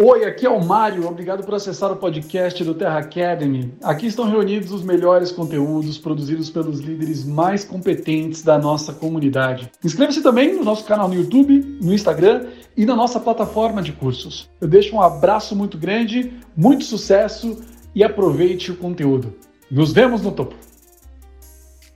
Oi, aqui é o Mário. Obrigado por acessar o podcast do Terra Academy. Aqui estão reunidos os melhores conteúdos produzidos pelos líderes mais competentes da nossa comunidade. Inscreva-se também no nosso canal no YouTube, no Instagram e na nossa plataforma de cursos. Eu deixo um abraço muito grande, muito sucesso e aproveite o conteúdo. Nos vemos no topo.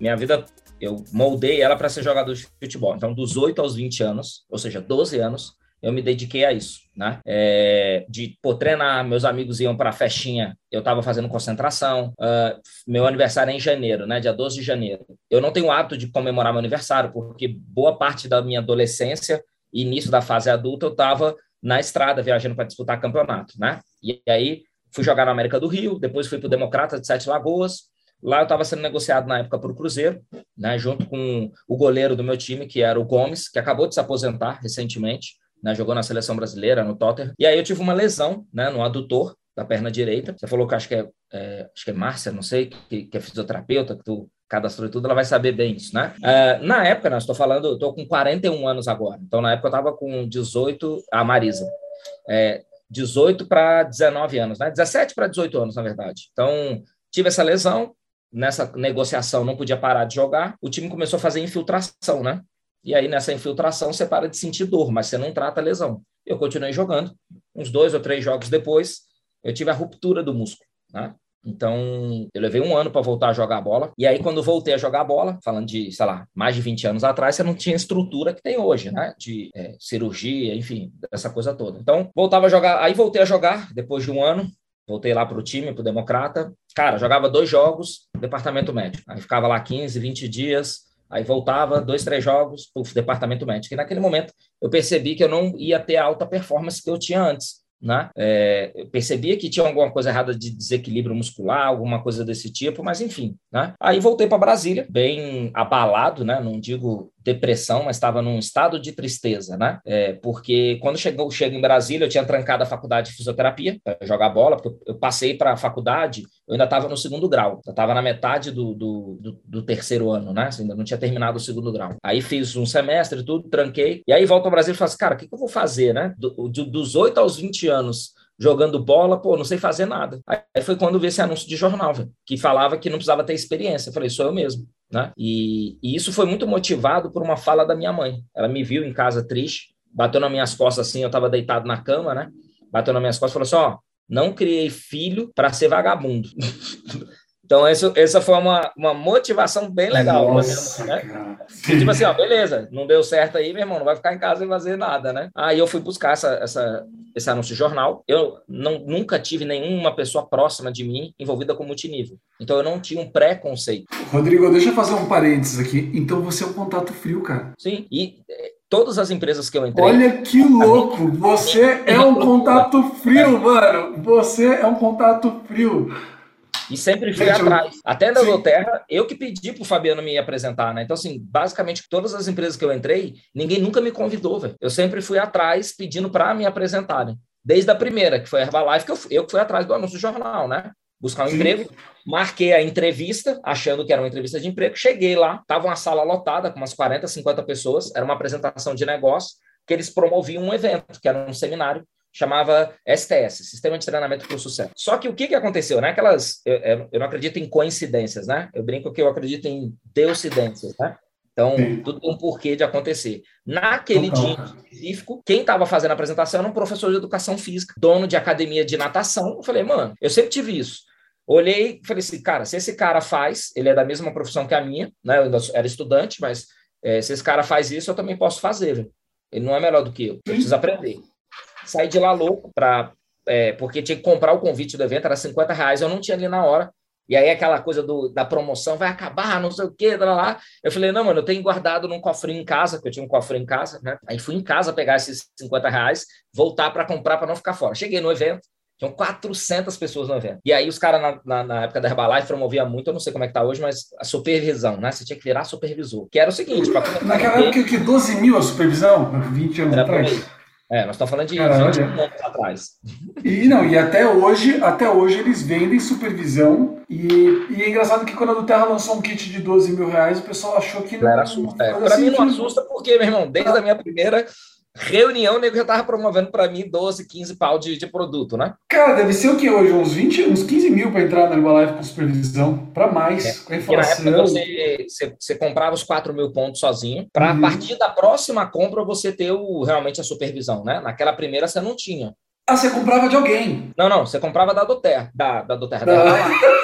Minha vida, eu moldei ela para ser jogador de futebol. Então, dos 8 aos 20 anos, ou seja, 12 anos, eu me dediquei a isso, né? É, de pô, treinar, meus amigos iam para a festinha, eu estava fazendo concentração. Uh, meu aniversário é em janeiro, né? Dia 12 de janeiro. Eu não tenho o hábito de comemorar meu aniversário, porque boa parte da minha adolescência início da fase adulta eu estava na estrada viajando para disputar campeonato, né? E aí fui jogar na América do Rio, depois fui para o Democrata de Sete Lagoas. Lá eu estava sendo negociado na época para o Cruzeiro, né? Junto com o goleiro do meu time, que era o Gomes, que acabou de se aposentar recentemente né, jogou na seleção brasileira, no Tottenham. E aí eu tive uma lesão né, no adutor da perna direita. Você falou que acho que é, é acho que é Márcia, não sei, que, que, é fisioterapeuta, que tu cadastrou e tudo, ela vai saber bem isso, né? Uh, na época, né, estou falando, eu estou com 41 anos agora. Então, na época, eu estava com 18, a Marisa. É, 18 para 19 anos, né? 17 para 18 anos, na verdade. Então, tive essa lesão, nessa negociação não podia parar de jogar, o time começou a fazer infiltração, né? E aí, nessa infiltração, você para de sentir dor, mas você não trata a lesão. Eu continuei jogando. Uns dois ou três jogos depois, eu tive a ruptura do músculo. Né? Então, eu levei um ano para voltar a jogar bola. E aí, quando voltei a jogar bola, falando de, sei lá, mais de 20 anos atrás, você não tinha estrutura que tem hoje, né? De é, cirurgia, enfim, essa coisa toda. Então, voltava a jogar. Aí, voltei a jogar depois de um ano. Voltei lá para o time, para o Democrata. Cara, jogava dois jogos, departamento médico. Aí ficava lá 15, 20 dias Aí voltava, dois, três jogos, o departamento médico. E naquele momento eu percebi que eu não ia ter a alta performance que eu tinha antes. Né? É, eu percebia que tinha alguma coisa errada de desequilíbrio muscular, alguma coisa desse tipo, mas enfim. Né? Aí voltei para Brasília, bem abalado, né? não digo depressão, mas estava num estado de tristeza, né? É, porque quando chegou, chego em Brasília, eu tinha trancado a faculdade de fisioterapia para jogar bola, porque eu passei para a faculdade, eu ainda estava no segundo grau, eu estava na metade do, do, do, do, terceiro ano, né? Assim, ainda não tinha terminado o segundo grau. Aí fiz um semestre e tudo, tranquei, e aí volto ao Brasil e falo assim, cara, o que, que eu vou fazer, né? Do, dos 8 aos 20 anos, jogando bola, pô, não sei fazer nada. Aí foi quando vi esse anúncio de jornal, que falava que não precisava ter experiência. Eu falei, sou eu mesmo. Né? E, e, isso foi muito motivado por uma fala da minha mãe. Ela me viu em casa triste, bateu nas minhas costas assim, eu estava deitado na cama, né? Bateu nas minhas costas e falou assim: ó, não criei filho para ser vagabundo. Então, essa, essa foi uma, uma motivação bem legal. Nossa, mãe, né? E, tipo assim, ó, beleza, não deu certo aí, meu irmão, não vai ficar em casa e fazer nada, né? Aí eu fui buscar essa, essa, esse anúncio de jornal. Eu não, nunca tive nenhuma pessoa próxima de mim envolvida com multinível. Então eu não tinha um preconceito. Rodrigo, deixa eu fazer um parênteses aqui. Então você é um contato frio, cara. Sim, e eh, todas as empresas que eu entrei. Olha que louco! Você é um contato frio, mano! Você é um contato frio. E sempre fui atrás. Até na Inglaterra, eu que pedi pro Fabiano me apresentar, né? Então, assim, basicamente, todas as empresas que eu entrei, ninguém nunca me convidou, velho. Eu sempre fui atrás pedindo para me apresentarem. Desde a primeira, que foi a Herbalife, que eu, eu fui atrás do anúncio do jornal, né? Buscar um Sim. emprego. Marquei a entrevista, achando que era uma entrevista de emprego. Cheguei lá, tava uma sala lotada com umas 40, 50 pessoas. Era uma apresentação de negócio que eles promoviam um evento, que era um seminário chamava STS, Sistema de Treinamento para o Sucesso. Só que o que, que aconteceu? Né? Aquelas, eu, eu não acredito em coincidências, né? Eu brinco que eu acredito em deucidências, né? Então, tudo tem um porquê de acontecer. Naquele dia específico, quem estava fazendo a apresentação era um professor de educação física, dono de academia de natação. Eu falei, mano, eu sempre tive isso. Olhei e falei assim, cara, se esse cara faz, ele é da mesma profissão que a minha, né? Eu era estudante, mas é, se esse cara faz isso, eu também posso fazer. Ele não é melhor do que eu. Eu preciso aprender. Saí de lá louco para é, porque tinha que comprar o convite do evento, era 50 reais, eu não tinha ali na hora. E aí aquela coisa do, da promoção vai acabar, não sei o quê, lá, lá. Eu falei, não, mano, eu tenho guardado num cofrinho em casa, que eu tinha um cofrinho em casa, né? Aí fui em casa pegar esses 50 reais, voltar para comprar para não ficar fora. Cheguei no evento, tinham 400 pessoas no evento. E aí os caras, na, na, na, época da Herbalife, promoviam muito, eu não sei como é que tá hoje, mas a supervisão, né? Você tinha que virar supervisor. Que era o seguinte... Naquela época que 12 mil a supervisão, 20 anos atrás? É, nós estamos falando de Caramba. 20 anos atrás. E não, e até hoje, até hoje eles vendem supervisão. E, e é engraçado que quando a do Terra lançou um kit de 12 mil reais, o pessoal achou que não. Era assusta. É, para mim não assusta, porque, meu irmão, desde a minha primeira reunião, o nego já tava promovendo para mim 12, 15 pau de, de produto, né? Cara, deve ser o que hoje? Uns 20, uns 15 mil para entrar na Herbalife com supervisão, para mais, é. com na época você, você, você, comprava os 4 mil pontos sozinho, para uhum. a partir da próxima compra você ter o, realmente a supervisão, né? Naquela primeira você não tinha. Ah, você comprava de alguém? Não, não, você comprava da Doterra, da, da Doterra, da, da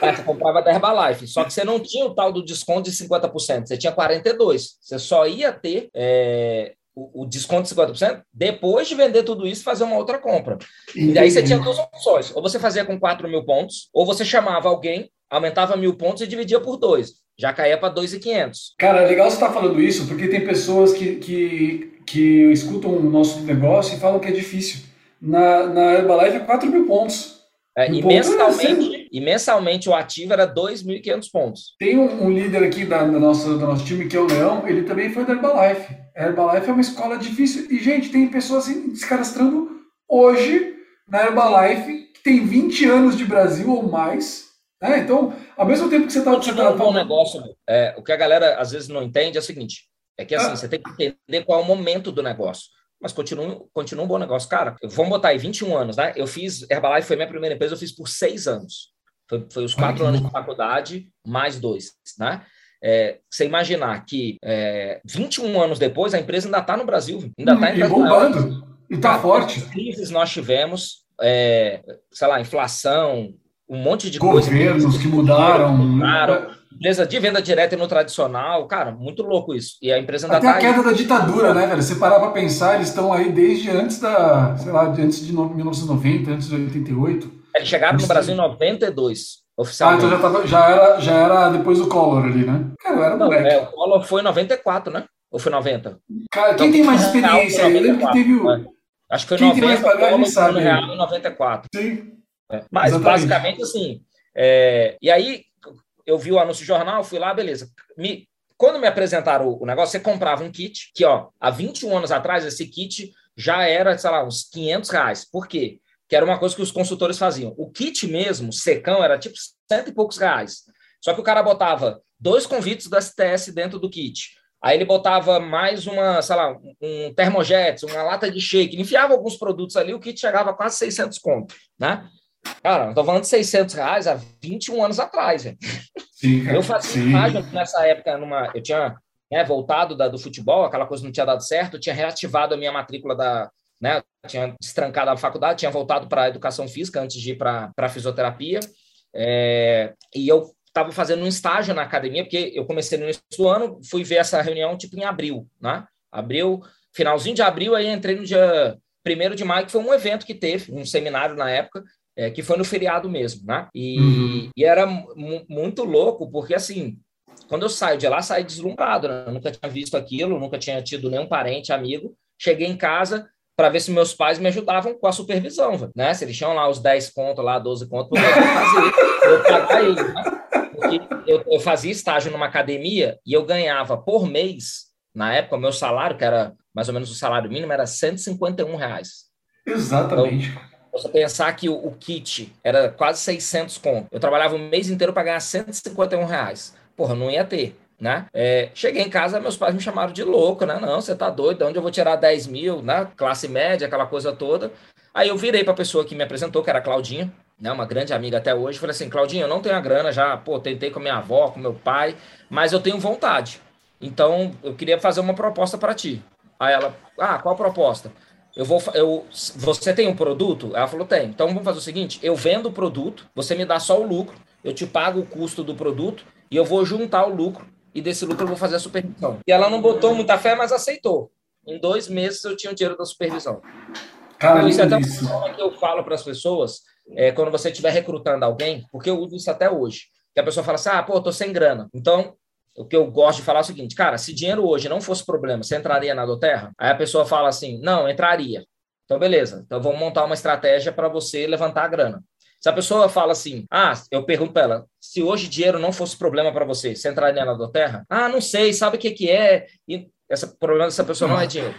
É, você comprava da Herbalife, só que você não tinha o tal do desconto de 50%, você tinha 42%. Você só ia ter é, o, o, desconto de 50% depois de vender tudo isso fazer uma outra compra. E aí você tinha duas opções. Ou você fazia com 4 mil pontos, ou você chamava alguém, aumentava mil pontos e dividia por dois. Já caía para 2,500. Cara, é legal você estar tá falando isso, porque tem pessoas que, que, que escutam o nosso negócio e falam que é difícil. Na, na Herbalife é 4 mil pontos. É, e, mensalmente, e mensalmente o ativo era 2.500 pontos. Tem um, um, líder aqui da, da nossa, do nosso time, que é o Leão, ele também foi da Herbalife. A Herbalife é uma escola difícil. E, gente, tem pessoas assim, se cadastrando hoje na Herbalife, que tem 20 anos de Brasil ou mais. Né? Então, ao mesmo tempo que você está... Continua um bom negócio. É, o que a galera às vezes não entende é o seguinte, é que assim, ah. você tem que entender qual é o momento do negócio mas continua, continua um bom negócio. Cara, vamos botar aí 21 anos, né? Eu fiz, Herbalife foi minha primeira empresa, eu fiz por seis anos. Foi, foi os quatro Ai, anos de faculdade, mais dois, né? É, você imaginar que é, 21 anos depois a empresa ainda está no Brasil, ainda está em bombando, e está forte. crises nós tivemos, é, sei lá, inflação, um monte de Governos coisa. Governos que mudaram. mudaram empresa de venda direta e no tradicional, cara, muito louco isso. E a empresa ainda Até tá a queda aí. da ditadura, né, velho? Você parar para pensar, eles estão aí desde antes da, sei lá, antes de 1990, antes de 88. Eles chegaram no Brasil em 92, oficialmente. Ah, então já, tava, já, era, já era depois do Collor ali, né? Cara, era Não, moleque. É, o Collor foi em 94, né? Ou foi 90? Cara, quem então, tem mais experiência aí? Eu lembro que teve o... É. Acho que foi quem 90, tem mais bagagem sabe. Real em 94. Sim. É. Mas, Exatamente. basicamente, assim... É... E aí, eu vi o anúncio de jornal, fui lá, beleza. Me, quando me apresentaram o, negócio, você comprava um kit, que ó, há 21 anos atrás, esse kit já era, sei lá, uns 500 reais. Por quê? Que era uma coisa que os consultores faziam. O kit mesmo, secão, era tipo cento e poucos reais. Só que o cara botava dois convites do STS dentro do kit. Aí ele botava mais uma, sei lá, um termojet, uma lata de shake, enfiava alguns produtos ali, o kit chegava a quase 600 conto, né? Cara, eu tô falando de 600 reais há 21 anos atrás, velho. eu fazia imagem nessa época, numa, eu tinha né, voltado da, do futebol, aquela coisa não tinha dado certo, eu tinha reativado a minha matrícula da, né, tinha destrancado a faculdade, tinha voltado para a educação física antes de ir para a fisioterapia, é, e eu estava fazendo um estágio na academia, porque eu comecei no início do ano, fui ver essa reunião tipo em abril, né? Abril, finalzinho de abril, aí entrei no dia 1 de maio, que foi um evento que teve, um seminário na época, é, que foi no feriado mesmo, né? E, uhum. e era muito louco, porque assim, quando eu saio de lá, saio deslumbrado, né? Eu nunca tinha visto aquilo, nunca tinha tido nenhum parente, amigo. Cheguei em casa para ver se meus pais me ajudavam com a supervisão, né? Se eles tinham lá os 10 contos, lá 12 contos, eu fazer, eu pagar ele, né? Porque eu, eu fazia estágio numa academia e eu ganhava por mês, na época, o meu salário, que era mais ou menos o salário mínimo, era 151 reais. Exatamente. Então, você pensar que o, o, kit era quase 600 conto. Eu trabalhava o mês inteiro para ganhar 151 reais. Porra, não ia ter. Né? É, cheguei em casa, meus pais me chamaram de louco, né? Não, você tá doido, de onde eu vou tirar 10 mil, né? Classe média, aquela coisa toda. Aí eu virei para a pessoa que me apresentou, que era a Claudinha, né? Uma grande amiga até hoje. Falei assim, Claudinha, eu não tenho a grana já, pô, tentei com minha avó, com meu pai, mas eu tenho vontade. Então, eu queria fazer uma proposta para ti. Aí ela, ah, qual proposta? Eu vou, eu, você tem um produto? Ela falou, tem. Então vamos fazer o seguinte: eu vendo o produto, você me dá só o lucro, eu te pago o custo do produto e eu vou juntar o lucro e desse lucro eu vou fazer a supervisão. E ela não botou muita fé, mas aceitou. Em dois meses eu tinha o dinheiro da supervisão. Cara, então, isso é até uma que eu falo para as pessoas é, quando você estiver recrutando alguém, porque eu uso isso até hoje. Que a pessoa fala assim: ah, pô, tô sem grana. Então, o que eu gosto de falar é o seguinte, cara, se dinheiro hoje não fosse problema, você entraria na Doterra? Aí a pessoa fala assim, não, entraria. Então, beleza. Então, vamos montar uma estratégia para você levantar a grana. Se a pessoa fala assim, ah, eu pergunto para ela, se hoje dinheiro não fosse problema para você, você entraria na Doterra? Ah, não sei, sabe o que, que é? E esse problema dessa pessoa não é dinheiro.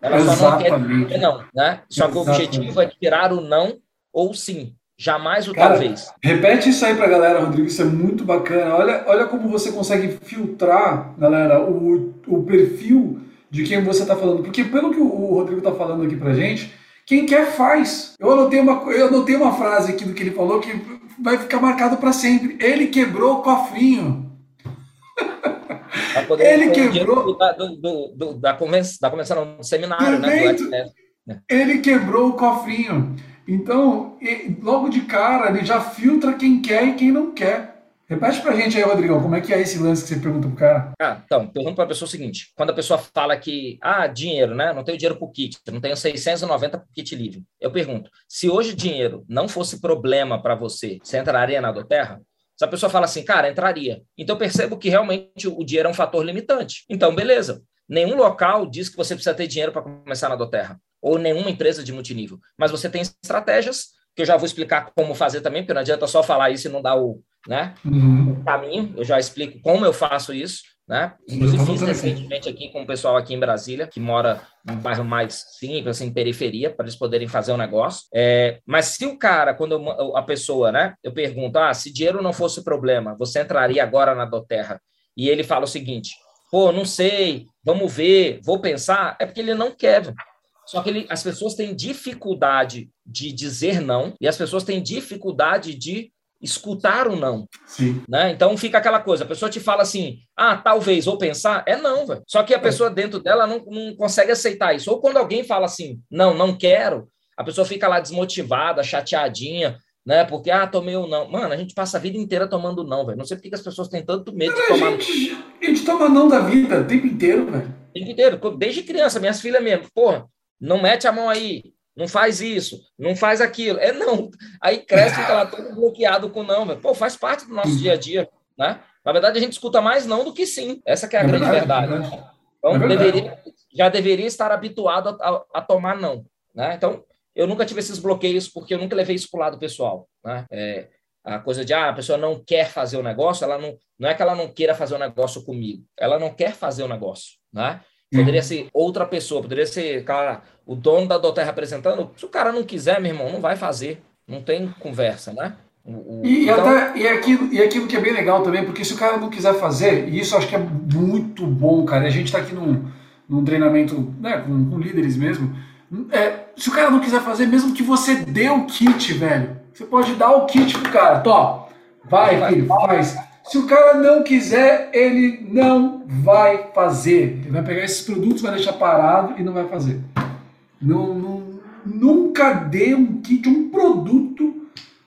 Ela Exatamente. só não quer não, né? Só que o objetivo é tirar o não ou sim. Jamais o Cara, talvez. Repete isso aí pra galera, Rodrigo, isso é muito bacana. Olha, olha como você consegue filtrar, galera, o, o perfil de quem você está falando. Porque pelo que o Rodrigo está falando aqui pra gente, quem quer faz. Eu anotei, uma, eu anotei uma frase aqui do que ele falou que vai ficar marcado para sempre. Ele quebrou o cofrinho. Ele quebrou. Da, do, do, do, da, convenção, da convenção, do seminário, né? Do ele quebrou o cofrinho. Então, logo de cara, ele já filtra quem quer e quem não quer. Repete pra gente aí, Rodrigão, como é que é esse lance que você pergunta pro cara? Ah, então, pergunta pra pessoa o seguinte: quando a pessoa fala que, ah, dinheiro, né? Não tenho dinheiro pro kit, não tenho 690 pro kit livre. Eu pergunto: se hoje dinheiro não fosse problema para você, você entraria na Doterra? Se a pessoa fala assim, cara, entraria. Então percebo que realmente o dinheiro é um fator limitante. Então, beleza. Nenhum local diz que você precisa ter dinheiro para começar na Doterra, ou nenhuma empresa de multinível. Mas você tem estratégias, que eu já vou explicar como fazer também, porque não adianta só falar isso e não dar o, né? Uhum. O caminho, eu já explico como eu faço isso, né? Inclusive fiz recentemente aqui com o pessoal aqui em Brasília, que mora num bairro mais simples, assim, periferia, para eles poderem fazer o um negócio. É, mas se o cara, quando eu, a pessoa, né, eu pergunto, ah, se dinheiro não fosse problema, você entraria agora na Doterra? E ele fala o seguinte, pô, não sei, vamos ver, vou pensar, é porque ele não quer. Só que ele, as pessoas têm dificuldade de dizer não e as pessoas têm dificuldade de escutar o não. Sim. Né? Então fica aquela coisa, a pessoa te fala assim, ah, talvez, ou pensar, é não, velho. Só que a é. pessoa dentro dela não, não consegue aceitar isso. Ou quando alguém fala assim, não, não quero, a pessoa fica lá desmotivada, chateadinha, né? Porque, ah, tomei o não. Mano, a gente passa a vida inteira tomando não, velho. Não sei por que as pessoas têm tanto medo de tomar a gente, A gente toma não da vida o tempo inteiro, velho. O tempo inteiro. Desde criança, minhas filhas mesmo, porra, não mete a mão aí, não faz isso, não faz aquilo. É não. Aí cresce, fica lá todo bloqueado com não. Véio. Pô, faz parte do nosso dia a dia, né? Na verdade, a gente escuta mais não do que sim. Essa é a é grande verdade. verdade. É então, é deveria, já deveria estar habituado a, a, a, tomar não, né? Então, eu nunca tive esses bloqueios porque eu nunca levei isso para o lado pessoal, né? É, a coisa de, ah, a pessoa não quer fazer o negócio, ela não, não é que ela não queira fazer o negócio comigo, ela não quer fazer o negócio, né? Poderia uhum. ser outra pessoa, poderia ser, cara, o dono da Doterra representando. Se o cara não quiser, meu irmão, não vai fazer. Não tem conversa, né? O, o... E, então... até, e, aquilo, e aquilo que é bem legal também, porque se o cara não quiser fazer, e isso acho que é muito bom, cara. A gente está aqui num, num treinamento né, com, com líderes mesmo. É, se o cara não quiser fazer, mesmo que você dê o kit, velho, você pode dar o kit pro cara. Tó, vai, vai filho, faz. Se o cara não quiser, ele não vai fazer. Ele vai pegar esses produtos, vai deixar parado e não vai fazer. Não, não, nunca dê um kit, um produto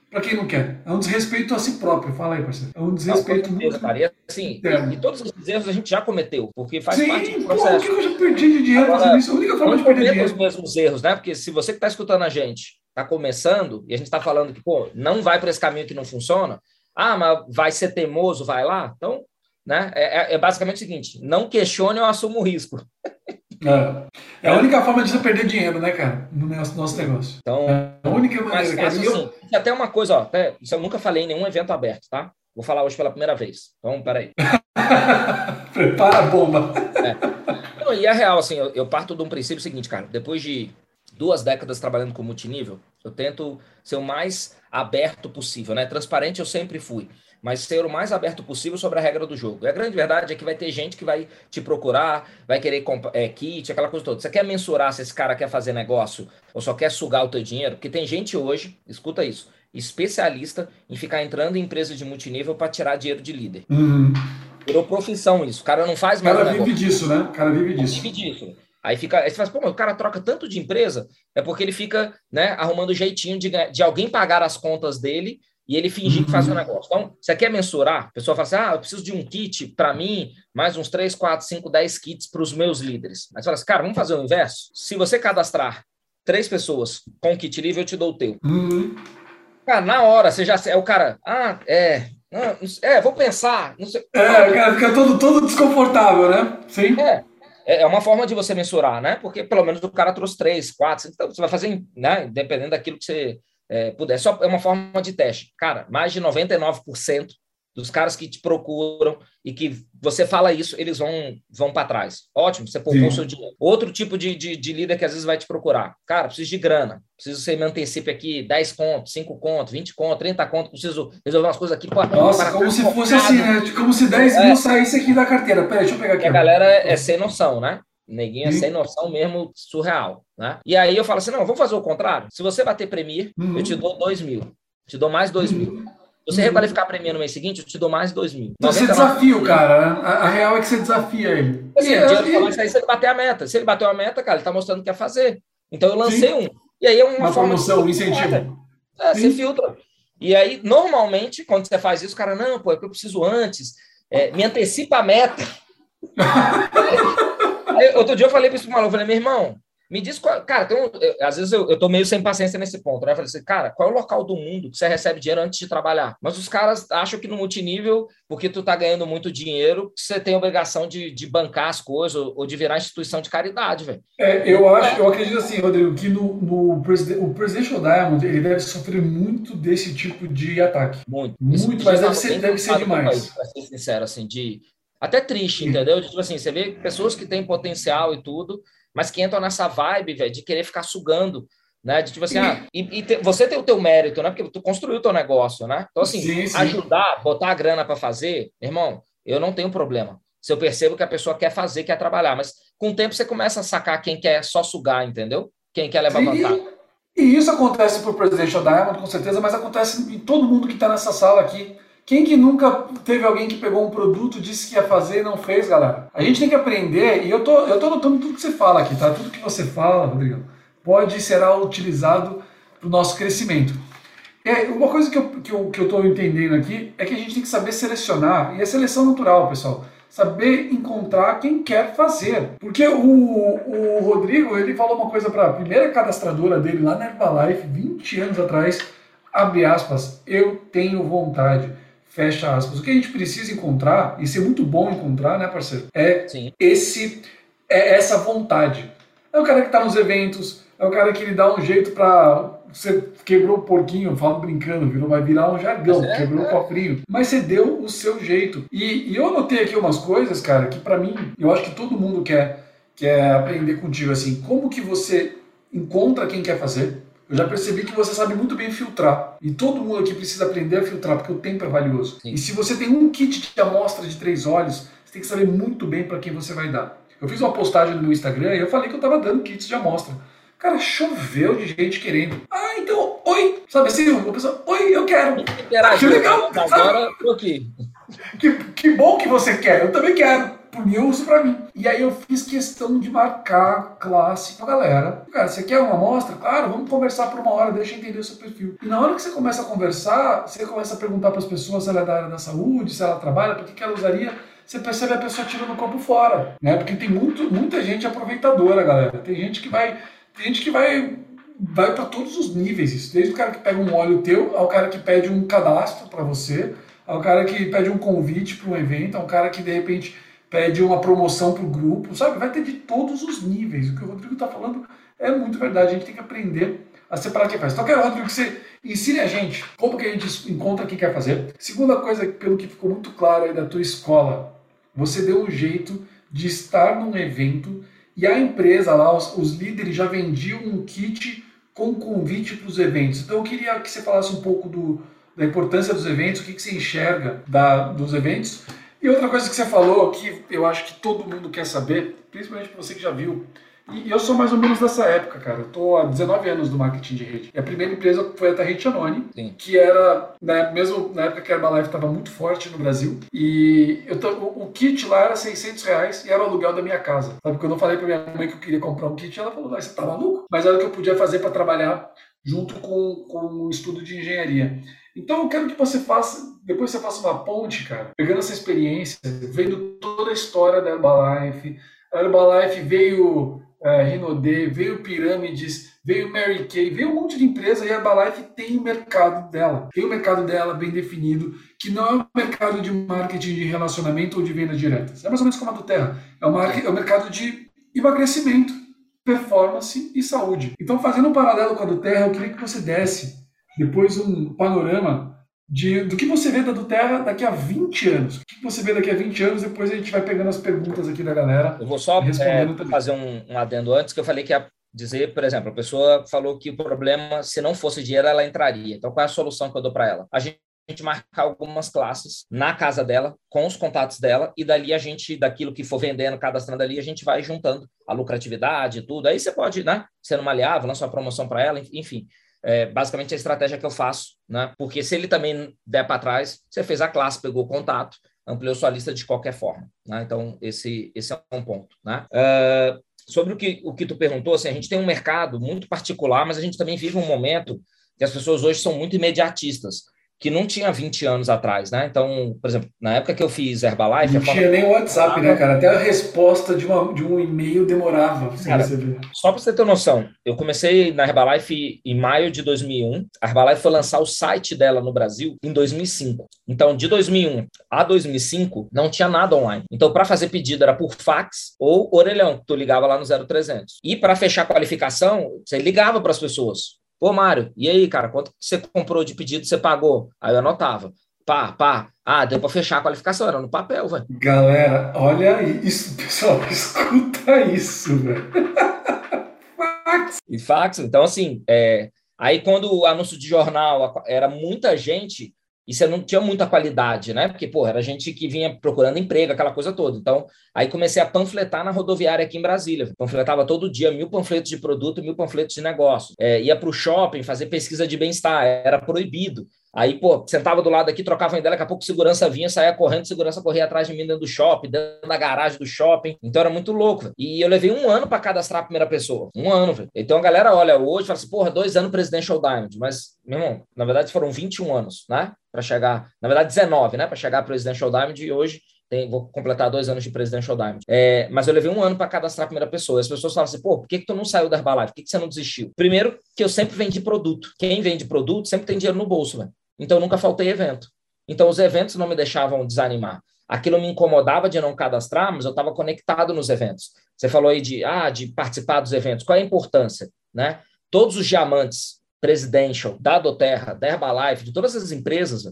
para quem não quer. É um desrespeito a si próprio. Fala aí, parceiro. É um desrespeito muito. Cara. E, assim, e, todos os erros a gente já cometeu, porque faz Sim, parte do processo. Sim, que eu já perdi de dinheiro Agora, fazendo isso? A única forma de perder dinheiro. os mesmos erros, né? Porque se você que está escutando a gente está começando e a gente está falando que, pô, não vai para esse caminho que não funciona, ah, mas vai ser teimoso, vai lá? Então, né? É, é, é basicamente o seguinte: não questione, eu assumo o risco. É. é a única forma de você perder dinheiro, né, cara? No nosso, negócio. Então, é a única maneira. Mas, assim, até uma coisa, ó, até, isso eu nunca falei em nenhum evento aberto, tá? Vou falar hoje pela primeira vez. Então, peraí. Prepara a bomba. É. Não, e é real, assim, eu, eu parto de um princípio seguinte, cara. Depois de duas décadas trabalhando com multinível, eu tento ser o mais aberto possível, né? Transparente eu sempre fui, mas ser o mais aberto possível sobre a regra do jogo. E a grande verdade é que vai ter gente que vai te procurar, vai querer é, kit, aquela coisa toda. Você quer mensurar se esse cara quer fazer negócio ou só quer sugar o teu dinheiro? Porque tem gente hoje, escuta isso, especialista em ficar entrando em empresas de multinível para tirar dinheiro de líder. Uhum. Virou profissão isso. O cara não faz mais. O cara vive disso, né? O cara vive disso. Vive disso. Aí fica, aí você fala, pô, mas o cara troca tanto de empresa, é porque ele fica, né, arrumando jeitinho de, de alguém pagar as contas dele e ele fingir que faz o um uhum. negócio. Então, você quer mensurar? A pessoa fala assim, ah, eu preciso de um kit para mim, mais uns 3, 4, 5, 10 kits para os meus líderes. Mas fala assim, cara, vamos fazer o inverso? Se você cadastrar três pessoas com kit livre, eu te dou o teu. Uhum. Cara, na hora, você já é o cara, ah, é, é, vou pensar. Não sei. É, o cara fica todo, todo desconfortável, né? Sim. É. É, é uma forma de você mensurar, né? Porque pelo menos o cara trouxe três, quatro, então você vai fazer, né? Dependendo daquilo que você é, puder. Só é uma forma de teste. Cara, mais de 99% dos caras que te procuram e que você fala isso, eles vão, vão para trás. Ótimo, você poupou o seu dinheiro. Outro tipo de, de, de, líder que às vezes vai te procurar. Cara, preciso de grana. Preciso que você me antecipe aqui 10 contos, 5 contos, 20 contos, 30 contos. Preciso resolver umas coisas aqui. Nossa, para como se fosse assim, né? Como se 10 é. mil saísse aqui da carteira. Peraí, deixa eu pegar aqui. a galera é sem noção, né? Neguinho é sem noção mesmo, surreal, né? E aí eu falo assim, não, vamos fazer o contrário. Se você bater Premier, uhum. eu te dou dois mil. Te dou mais dois uhum. mil. Você uhum. requalificar Premier no mês seguinte, eu te dou mais dois mil. Então você desafia o cara, né? a, a, real é que você desafia ele. Assim, e, dinheiro e... aí se ele bater a meta. Se ele bateu a meta, cara, ele tá mostrando que quer fazer. Então eu lancei Sim. um. E aí é uma, uma promoção, um incentivo. É, você filtra. E aí, normalmente, quando você faz isso, o cara, não, pô, é que eu preciso antes. É, me antecipa a meta. outro dia eu falei para esse maluco, eu falei, meu irmão, me diz qual. Cara, tem um, eu, às vezes eu, eu tô meio sem paciência nesse ponto, né? Eu falei assim, cara, qual é o local do mundo que você recebe dinheiro antes de trabalhar? Mas os caras acham que no multinível, porque tu tá ganhando muito dinheiro, você tem obrigação de, de bancar as coisas ou, ou de virar instituição de caridade, velho. É, eu acho, eu acredito assim, Rodrigo, que no, no president, o Presidential Diamond ele deve sofrer muito desse tipo de ataque. Muito. Muito, mas deve ser, deve ser demais. Pra ser sincero, assim, de. Até triste, entendeu? Tipo assim, você vê pessoas que têm potencial e tudo, mas que entram nessa vibe, velho, de querer ficar sugando, né? De tipo assim, ah, e, e te, você tem o teu mérito, né? Porque tu construiu o teu negócio, né? Então, assim, sim, sim. ajudar, botar a grana para fazer, irmão, eu não tenho problema. Se eu percebo que a pessoa quer fazer, quer trabalhar, mas com o tempo você começa a sacar quem quer só sugar, entendeu? Quem quer levar sim. vantagem. E isso acontece para o Presidential Diamond, com certeza, mas acontece em todo mundo que está nessa sala aqui. Quem que nunca teve alguém que pegou um produto, disse que ia fazer e não fez, galera? A gente tem que aprender, e eu tô, eu tô notando tudo que você fala aqui, tá? Tudo que você fala, Rodrigo, pode ser utilizado para o nosso crescimento. É, uma coisa que eu, que, eu, que eu tô entendendo aqui é que a gente tem que saber selecionar, e é seleção natural, pessoal. Saber encontrar quem quer fazer. Porque o, o Rodrigo, ele falou uma coisa para a primeira cadastradora dele lá na Herbalife, 20 anos atrás, abre aspas, eu tenho vontade fecha aspas. O que a gente precisa encontrar, e ser muito bom encontrar, né, parceiro? É Sim. esse é essa vontade. É o cara que está nos eventos, é o cara que ele dá um jeito para você quebrou o porquinho, falo brincando, virou, vai virar um jargão, é, quebrou é. o cofrinho. Mas você deu o seu jeito. E, e eu notei aqui umas coisas, cara, que para mim, eu acho que todo mundo quer, quer aprender contigo, assim, como que você encontra quem quer fazer, eu já percebi que você sabe muito bem filtrar. E todo mundo aqui precisa aprender a filtrar, porque o tempo é valioso. Sim. E se você tem um kit de amostra de três olhos, você tem que saber muito bem para quem você vai dar. Eu fiz uma postagem no meu Instagram e eu falei que eu estava dando kits de amostra. Cara, choveu de gente querendo. Ah, então, oi. Sabe assim, uma pessoa, oi, eu quero. Que legal. Agora, tô aqui. Que, que bom que você quer, eu também quero uso para mim. E aí eu fiz questão de marcar classe pra galera. Cara, você quer uma amostra? Claro, vamos conversar por uma hora, deixa eu entender o seu perfil. E na hora que você começa a conversar, você começa a perguntar para as pessoas se ela é da área da saúde, se ela trabalha, por que, que ela usaria você percebe a pessoa tirando o corpo fora, né? Porque tem muito, muita gente aproveitadora, galera. Tem gente que vai, tem gente que vai vai para todos os níveis isso, desde o cara que pega um óleo teu ao cara que pede um cadastro para você, ao cara que pede um convite para um evento, ao cara que de repente pede uma promoção para o grupo, sabe? Vai ter de todos os níveis. O que o Rodrigo está falando é muito verdade. A gente tem que aprender a separar quem faz. Então, quero, Rodrigo, que você ensine a gente como que a gente encontra quem quer fazer. Segunda coisa, pelo que ficou muito claro aí da tua escola, você deu um jeito de estar num evento e a empresa lá, os, os líderes já vendiam um kit com convite para os eventos. Então, eu queria que você falasse um pouco do, da importância dos eventos, o que, que você enxerga da, dos eventos e outra coisa que você falou que eu acho que todo mundo quer saber, principalmente você que já viu, e eu sou mais ou menos dessa época, cara. Eu tô há 19 anos no marketing de rede. E a primeira empresa foi a Tarrete Anoni, Sim. que era, né, mesmo na época que a Herbalife estava muito forte no Brasil. E eu o, o, kit lá era 600 reais e era o aluguel da minha casa. Sabe, quando eu falei pra minha mãe que eu queria comprar um kit, ela falou, você tá maluco? Mas era o que eu podia fazer para trabalhar junto com, com um estudo de engenharia. Então eu quero que você faça, depois você faça uma ponte, cara, pegando essa experiência, vendo toda a história da Herbalife. A Herbalife veio é, Rinode, veio Pirâmides, veio Mary Kay, veio um monte de empresa e a Herbalife tem o mercado dela. Tem o mercado dela bem definido, que não é um mercado de marketing de relacionamento ou de vendas diretas. É mais ou menos como a do Terra. É o, é o mercado de emagrecimento, performance e saúde. Então, fazendo um paralelo com a do Terra, eu queria que você desse depois um panorama de, do que você vê da do Terra daqui a 20 anos. O que você vê daqui a 20 anos, depois a gente vai pegando as perguntas aqui da galera. Eu vou só é, fazer um, um adendo antes, que eu falei que ia dizer, por exemplo, a pessoa falou que o problema, se não fosse dinheiro, ela entraria. Então, qual é a solução que eu dou para ela? A gente gente marcar algumas classes na casa dela, com os contatos dela, e dali a gente, daquilo que for vendendo, cadastrando ali, a gente vai juntando a lucratividade e tudo. Aí você pode, né, sendo maleável, lançar uma promoção para ela, enfim. É, basicamente a estratégia que eu faço, né? Porque se ele também der para trás, você fez a classe, pegou o contato, ampliou sua lista de qualquer forma, né? Então esse esse é um ponto, né? Uh, sobre o que o que tu perguntou, assim, a gente tem um mercado muito particular, mas a gente também vive um momento que as pessoas hoje são muito imediatistas que não tinha 20 anos atrás, né? Então, por exemplo, na época que eu fiz Herbalife... Não tinha nem o WhatsApp, né, cara? Até a resposta de, uma, de um e-mail demorava pra cara, receber. Só para você ter noção, eu comecei na Herbalife em maio de 2001. A Herbalife foi lançar o site dela no Brasil em 2005. Então, de 2001 a 2005, não tinha nada online. Então, para fazer pedido era por fax ou orelhão, que tu ligava lá no 0300. E para fechar a qualificação, você ligava para as pessoas. Pô, Mário, e aí, cara, quanto você comprou de pedido você pagou? Aí eu anotava. Pá, pá. Ah, deu para fechar a qualificação, era no papel, velho. Galera, olha isso, pessoal, escuta isso, velho. fax. E fax, então assim, é... aí quando o anúncio de jornal era muita gente, e você não tinha muita qualidade, né? Porque, pô, era gente que vinha procurando emprego, aquela coisa toda. Então, aí comecei a panfletar na rodoviária aqui em Brasília. Panfletava todo dia mil panfletos de produto, mil panfletos de negócio. É, ia para o shopping fazer pesquisa de bem-estar, era proibido. Aí, pô, sentava do lado aqui, trocava ideia, daqui a pouco segurança vinha, saía correndo, segurança corria atrás de mim dentro do shopping, dentro da garagem do shopping. Então era muito louco. Véio. E eu levei um ano para cadastrar a primeira pessoa. Um ano, velho. Então a galera olha hoje fala assim, porra, dois anos Presidential Diamond. Mas, meu irmão, na verdade foram 21 anos, né? Para chegar, na verdade 19, né? Para chegar a Presidential Diamond e hoje tem, vou completar dois anos de Presidential Diamond. É, mas eu levei um ano para cadastrar a primeira pessoa. As pessoas falam assim, pô, por que, que tu não saiu da Herbalife? Por que, que você não desistiu? Primeiro, que eu sempre vendi produto. Quem vende produto sempre tem dinheiro no bolso, velho. Então, nunca faltei evento. Então, os eventos não me deixavam desanimar. Aquilo me incomodava de não cadastrar, mas eu estava conectado nos eventos. Você falou aí de, ah, de participar dos eventos. Qual é a importância? Né? Todos os diamantes Presidential, da Doterra, da Herbalife, de todas as empresas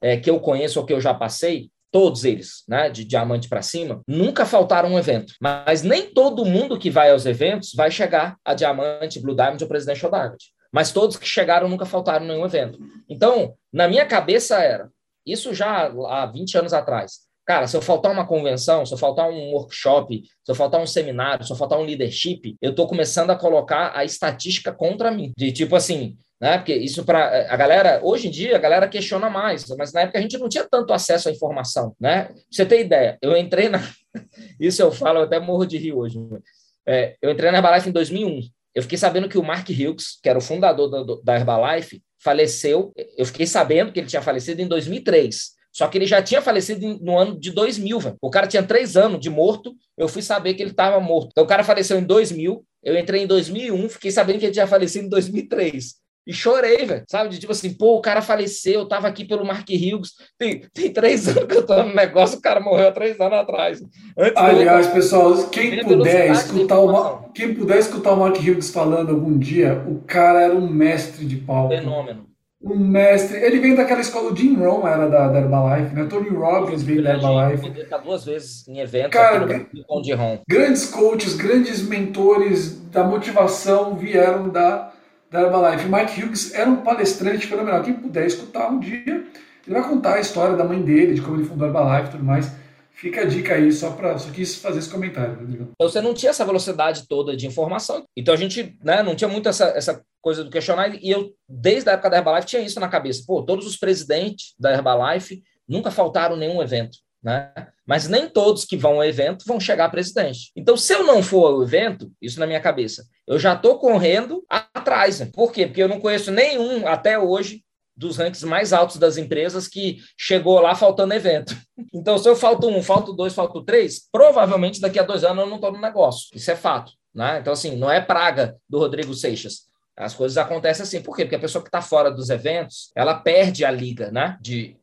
é, que eu conheço ou que eu já passei, todos eles, né, de diamante para cima, nunca faltaram um evento. Mas nem todo mundo que vai aos eventos vai chegar a diamante, Blue Diamond ou Presidential Diamond mas todos que chegaram nunca faltaram nenhum evento. Então, na minha cabeça era, isso já há 20 anos atrás. Cara, se eu faltar uma convenção, se eu faltar um workshop, se eu faltar um seminário, se eu faltar um leadership, eu estou começando a colocar a estatística contra mim. De tipo assim, né? Porque isso para a galera, hoje em dia, a galera questiona mais, mas na época a gente não tinha tanto acesso à informação, né? Pra você ter ideia, eu entrei na. isso eu falo, eu até morro de rir hoje. É, eu entrei na Herbalife em 2001 eu fiquei sabendo que o Mark Hughes, que era o fundador da, Herbalife, faleceu. Eu fiquei sabendo que ele tinha falecido em 2003. Só que ele já tinha falecido no ano de 2000, velho. O cara tinha três anos de morto, eu fui saber que ele estava morto. Então o cara faleceu em 2000, eu entrei em 2001, fiquei sabendo que ele tinha falecido em 2003. E chorei, velho, sabe? De tipo assim, pô, o cara faleceu, eu tava aqui pelo Mark Hughes. Tem, tem três anos que eu tô no negócio, o cara morreu há três anos atrás. Antes Aliás, pessoal, quem puder, escutar o, quem puder escutar o Mark Hughes falando algum dia, o cara era um mestre de palco. Fenômeno. Um mestre. Ele vem daquela escola, o Jim Rohn era da, da Herbalife, né? Tony Robbins veio da Herbalife. Ele tá duas vezes em eventos cara, com o Jim Rohn. Grandes coaches, grandes mentores da motivação vieram da da Herbalife. Mike Hughes era um palestrante fenomenal. Quem puder escutar um dia, ele vai contar a história da mãe dele, de como ele fundou a Herbalife e tudo mais. Fica a dica aí, só para só quis fazer esse comentário, Rodrigo. Então, você não tinha essa velocidade toda de informação. Então a gente né, não tinha muito essa, essa coisa do questionário. E eu, desde a época da Herbalife, tinha isso na cabeça. Pô, todos os presidentes da Herbalife nunca faltaram nenhum evento. Né? Mas nem todos que vão ao evento vão chegar presidente. Então, se eu não for ao evento, isso na minha cabeça, eu já estou correndo atrás. Por quê? Porque eu não conheço nenhum até hoje dos rankings mais altos das empresas que chegou lá faltando evento. Então, se eu falto um, falto dois, falto três, provavelmente daqui a dois anos eu não estou no negócio. Isso é fato. Né? Então, assim, não é praga do Rodrigo Seixas. As coisas acontecem assim. Por quê? Porque a pessoa que está fora dos eventos, ela perde a liga, né? De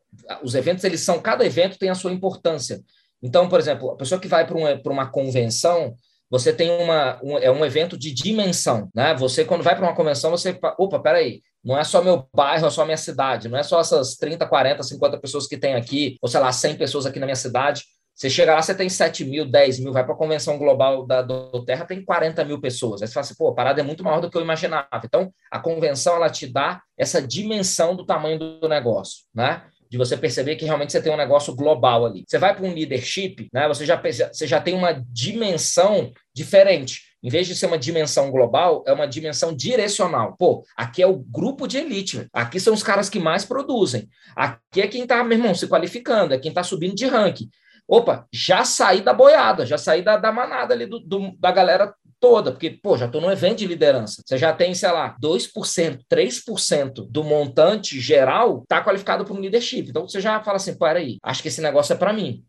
os eventos, eles são, cada evento tem a sua importância. Então, por exemplo, a pessoa que vai para uma, uma convenção, você tem uma, um, é um evento de dimensão, né? Você, quando vai para uma convenção, você, opa, peraí, não é só meu bairro, é só minha cidade, não é só essas 30, 40, 50 pessoas que tem aqui, ou sei lá, 100 pessoas aqui na minha cidade. Você chega lá, você tem 7 mil, 10 mil, vai para a convenção global da do Terra, tem 40 mil pessoas. Aí você fala assim, pô, a parada é muito maior do que eu imaginava. Então, a convenção, ela te dá essa dimensão do tamanho do negócio, né? De você perceber que realmente você tem um negócio global ali. Você vai para um leadership, né? Você já, você já tem uma dimensão diferente. Em vez de ser uma dimensão global, é uma dimensão direcional. Pô, aqui é o grupo de elite. Aqui são os caras que mais produzem. Aqui é quem está, meu irmão, se qualificando, é quem está subindo de ranking. Opa, já saí da boiada, já saí da, da manada ali do, do, da galera toda, porque, pô, já estou num evento de liderança. Você já tem, sei lá, 2%, 3% do montante geral tá qualificado para um leadership. Então você já fala assim, peraí, acho que esse negócio é para mim.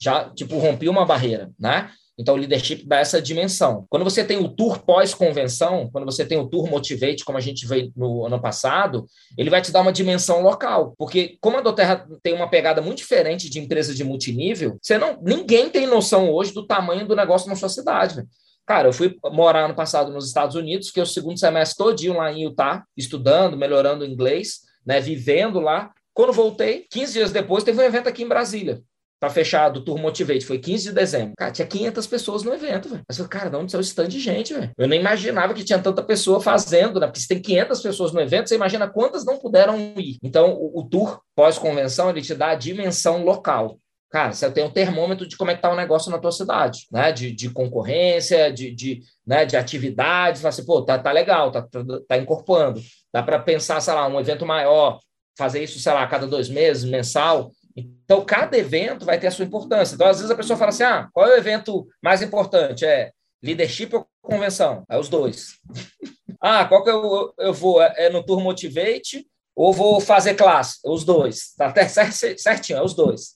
Já, tipo, rompi uma barreira, né? Então, o leadership dá essa dimensão. Quando você tem o tour pós-convenção, quando você tem o tour Motivate, como a gente veio no ano passado, ele vai te dar uma dimensão local. Porque, como a Doterra tem uma pegada muito diferente de empresa de multinível, você não, ninguém tem noção hoje do tamanho do negócio na sua cidade. Cara, eu fui morar ano passado nos Estados Unidos, que é o segundo semestre todinho lá em Utah, estudando, melhorando o inglês, né, vivendo lá. Quando voltei, 15 dias depois, teve um evento aqui em Brasília para fechar do Tour Motivate, foi 15 de dezembro. Cara, tinha 500 pessoas no evento, velho. Mas, cara, de onde saiu esse tanto de gente, velho? Eu nem imaginava que tinha tanta pessoa fazendo, né? Porque se tem 500 pessoas no evento, você imagina quantas não puderam ir. Então, o, o tour pós-convenção, ele te dá a dimensão local. Cara, você tem um termômetro de como é que tá o negócio na tua cidade, né? De, de concorrência, de, de, né? de atividades. Fala assim, pô, tá, tá legal, tá, tá, tá incorporando. Dá para pensar, sei lá, um evento maior, fazer isso, sei lá, a cada dois meses, mensal. Então, cada evento vai ter a sua importância. Então, às vezes a pessoa fala assim: ah, qual é o evento mais importante? É leadership ou convenção? É os dois. ah, qual que eu, eu vou? É, é no Tour Motivate ou vou fazer classe? Os dois. Tá até certinho, é os dois.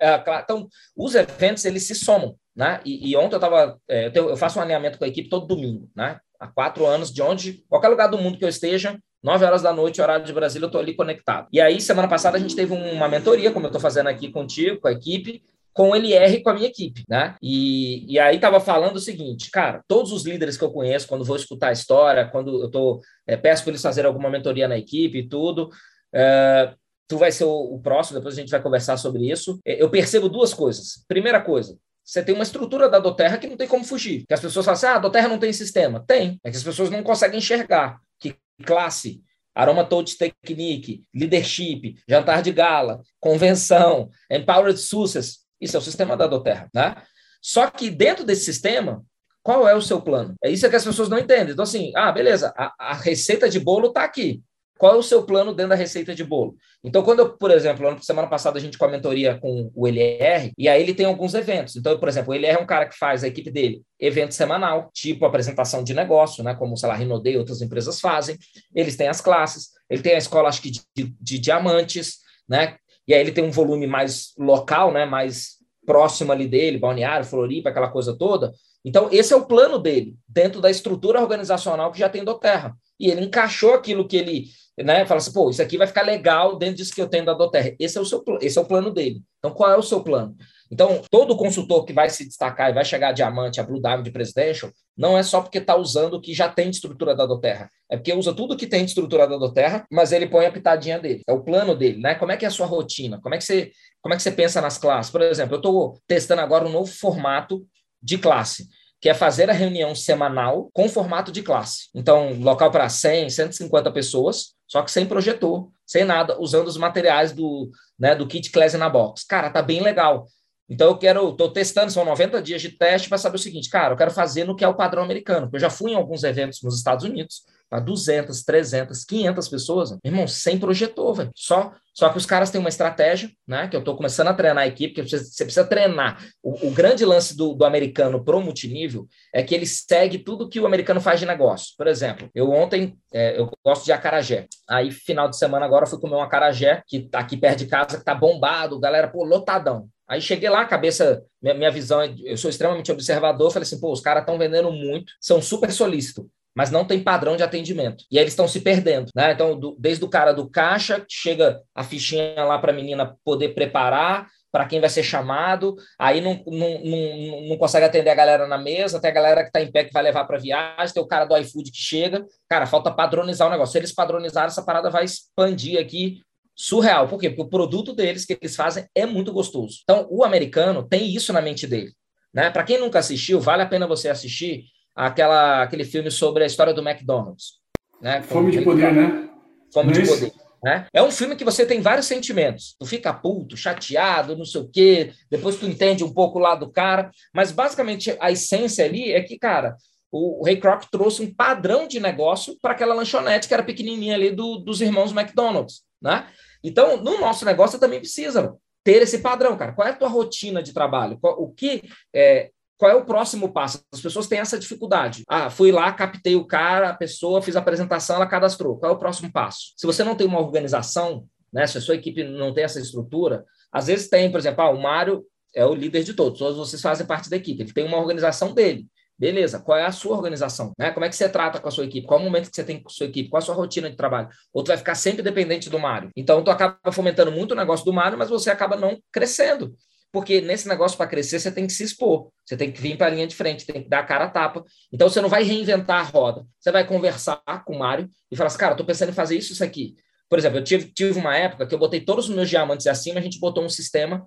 É, então, os eventos, eles se somam. Né? E, e ontem eu estava. É, eu, faço um alinhamento com a equipe todo domingo. Né? Há quatro anos, de onde, qualquer lugar do mundo que eu esteja, 9 horas da noite, horário de Brasília, eu estou ali conectado. E aí, semana passada, a gente teve uma mentoria, como eu estou fazendo aqui contigo, com a equipe, com o LR com a minha equipe, né? E, e aí estava falando o seguinte, cara, todos os líderes que eu conheço, quando vou escutar a história, quando eu tô, é, peço para eles fazerem alguma mentoria na equipe e tudo, é, tu vai ser o, o, próximo, depois a gente vai conversar sobre isso. É, eu percebo duas coisas. Primeira coisa, você tem uma estrutura da Doterra que não tem como fugir. Que as pessoas falam assim, ah, a Doterra não tem sistema. Tem. É que as pessoas não conseguem enxergar que classe, Aroma Touch Technique, Leadership, Jantar de Gala, Convenção, Empowered Success, isso é o sistema da Doterra, né? Só que dentro desse sistema, qual é o seu plano? É isso que as pessoas não entendem. Então, assim, ah, beleza, a, a receita de bolo está aqui. Qual é o seu plano dentro da receita de bolo? Então, quando eu, por exemplo, semana passada a gente com a mentoria com o LR, e aí ele tem alguns eventos. Então, por exemplo, o LR é um cara que faz a equipe dele evento semanal, tipo apresentação de negócio, né? Como, sei lá, Rinode e outras empresas fazem. Eles têm as classes, ele tem a escola, acho que, de, de, de diamantes, né? E aí ele tem um volume mais local, né? Mais próximo ali dele, Balneário, Floripa, aquela coisa toda. Então, esse é o plano dele, dentro da estrutura organizacional que já tem do Terra. E ele encaixou aquilo que ele né, fala assim, pô, isso aqui vai ficar legal dentro disso que eu tenho da Doterra. Esse é o seu esse é o plano dele. Então, qual é o seu plano? Então, todo consultor que vai se destacar e vai chegar a diamante, a Blue Diamond Presidential, não é só porque está usando o que já tem de estrutura da Doterra. É porque usa tudo que tem de estrutura da Doterra, mas ele põe a pitadinha dele. É o plano dele, né? Como é que é a sua rotina? Como é que você, como é que você pensa nas classes? Por exemplo, eu estou testando agora um novo formato de classe que é fazer a reunião semanal com formato de classe. Então, local para 100, 150 pessoas, só que sem projetor, sem nada, usando os materiais do, né, do kit Class na Box. Cara, tá bem legal. Então eu quero, estou testando, são 90 dias de teste para saber o seguinte, cara, eu quero fazer no que é o padrão americano. Eu já fui em alguns eventos nos Estados Unidos, para 200, 300, 500 pessoas, meu irmão, sem projetor, velho. Só, só que os caras têm uma estratégia, né? Que eu estou começando a treinar a equipe, que você, você precisa treinar. O, o, grande lance do, do americano pro multinível é que ele segue tudo que o americano faz de negócio. Por exemplo, eu ontem, é, eu gosto de acarajé. Aí, final de semana agora, fui comer um acarajé, que tá aqui perto de casa, que tá bombado, galera, pô, lotadão. Aí cheguei lá, cabeça, minha, minha visão, é eu sou extremamente observador, falei assim, pô, os caras estão vendendo muito, são super solícitos, mas não tem padrão de atendimento. E aí eles estão se perdendo, né? Então, do, desde o cara do caixa, chega a fichinha lá para a menina poder preparar, para quem vai ser chamado, aí não, não, não, não, consegue atender a galera na mesa, tem a galera que está em pé que vai levar para viagem, tem o cara do iFood que chega. Cara, falta padronizar o negócio. Se eles padronizarem, essa parada vai expandir aqui surreal. Por quê? Porque o produto deles que eles fazem é muito gostoso. Então, o americano tem isso na mente dele. Né? Para quem nunca assistiu, vale a pena você assistir aquela, aquele filme sobre a história do McDonald's. Né? Fome de poder, né? Fome de poder. Né? É um filme que você tem vários sentimentos. Tu fica puto, chateado, não sei o quê, depois tu entende um pouco lá do cara, mas basicamente a essência ali é que, cara, o, o Ray Kroc trouxe um padrão de negócio para aquela lanchonete que era pequenininha ali do, dos irmãos McDonald's, né? Então, no nosso negócio, também precisa ter esse padrão, cara. Qual é a tua rotina de trabalho? Qual, o que é, qual é o próximo passo? As pessoas têm essa dificuldade. Ah, fui lá, captei o cara, a pessoa, fiz a apresentação, ela cadastrou. Qual é o próximo passo? Se você não tem uma organização, né, se a sua equipe não tem essa estrutura, às vezes tem, por exemplo, ah, o Mário é o líder de todos, todos vocês fazem parte da equipe, ele tem uma organização dele. Beleza, qual é a sua organização? Né? Como é que você trata com a sua equipe? Qual é o momento que você tem com a sua equipe? Qual é a sua rotina de trabalho? Ou tu vai ficar sempre dependente do Mário? Então, tu acaba fomentando muito o negócio do Mário, mas você acaba não crescendo. Porque nesse negócio para crescer, você tem que se expor, você tem que vir para a linha de frente, tem que dar a cara a tapa. Então você não vai reinventar a roda. Você vai conversar com o Mário e falar assim, cara, estou pensando em fazer isso, isso aqui. Por exemplo, eu tive, tive uma época que eu botei todos os meus diamantes acima, a gente botou um sistema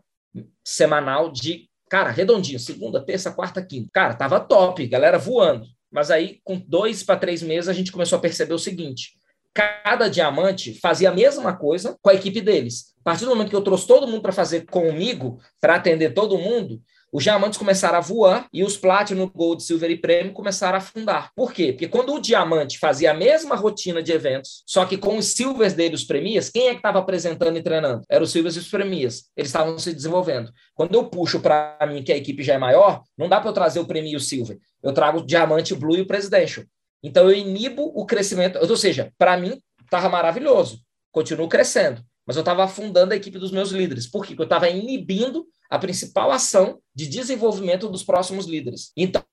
semanal de, cara, redondinho, segunda, terça, quarta, quinta. Cara, tava top, galera voando. Mas aí, com dois para três meses, a gente começou a perceber o seguinte: cada diamante fazia a mesma coisa com a equipe deles. A partir do momento que eu trouxe todo mundo para fazer comigo, para atender todo mundo, os diamantes começaram a voar e os Platinum, Gold, Silver e Prêmio começaram a afundar. Por quê? Porque quando o diamante fazia a mesma rotina de eventos, só que com os Silvers dele, os Premias, quem é que estava apresentando e treinando? Eram os Silvers e os Premias. Eles estavam se desenvolvendo. Quando eu puxo para mim que a equipe já é maior, não dá para eu trazer o Premio e o Silver. Eu trago o Diamante, o Blue e o Presidential. Então eu inibo o crescimento, ou seja, para mim estava maravilhoso, continuo crescendo, mas eu estava afundando a equipe dos meus líderes. Por quê? Porque eu estava inibindo a principal ação de desenvolvimento dos próximos líderes. Então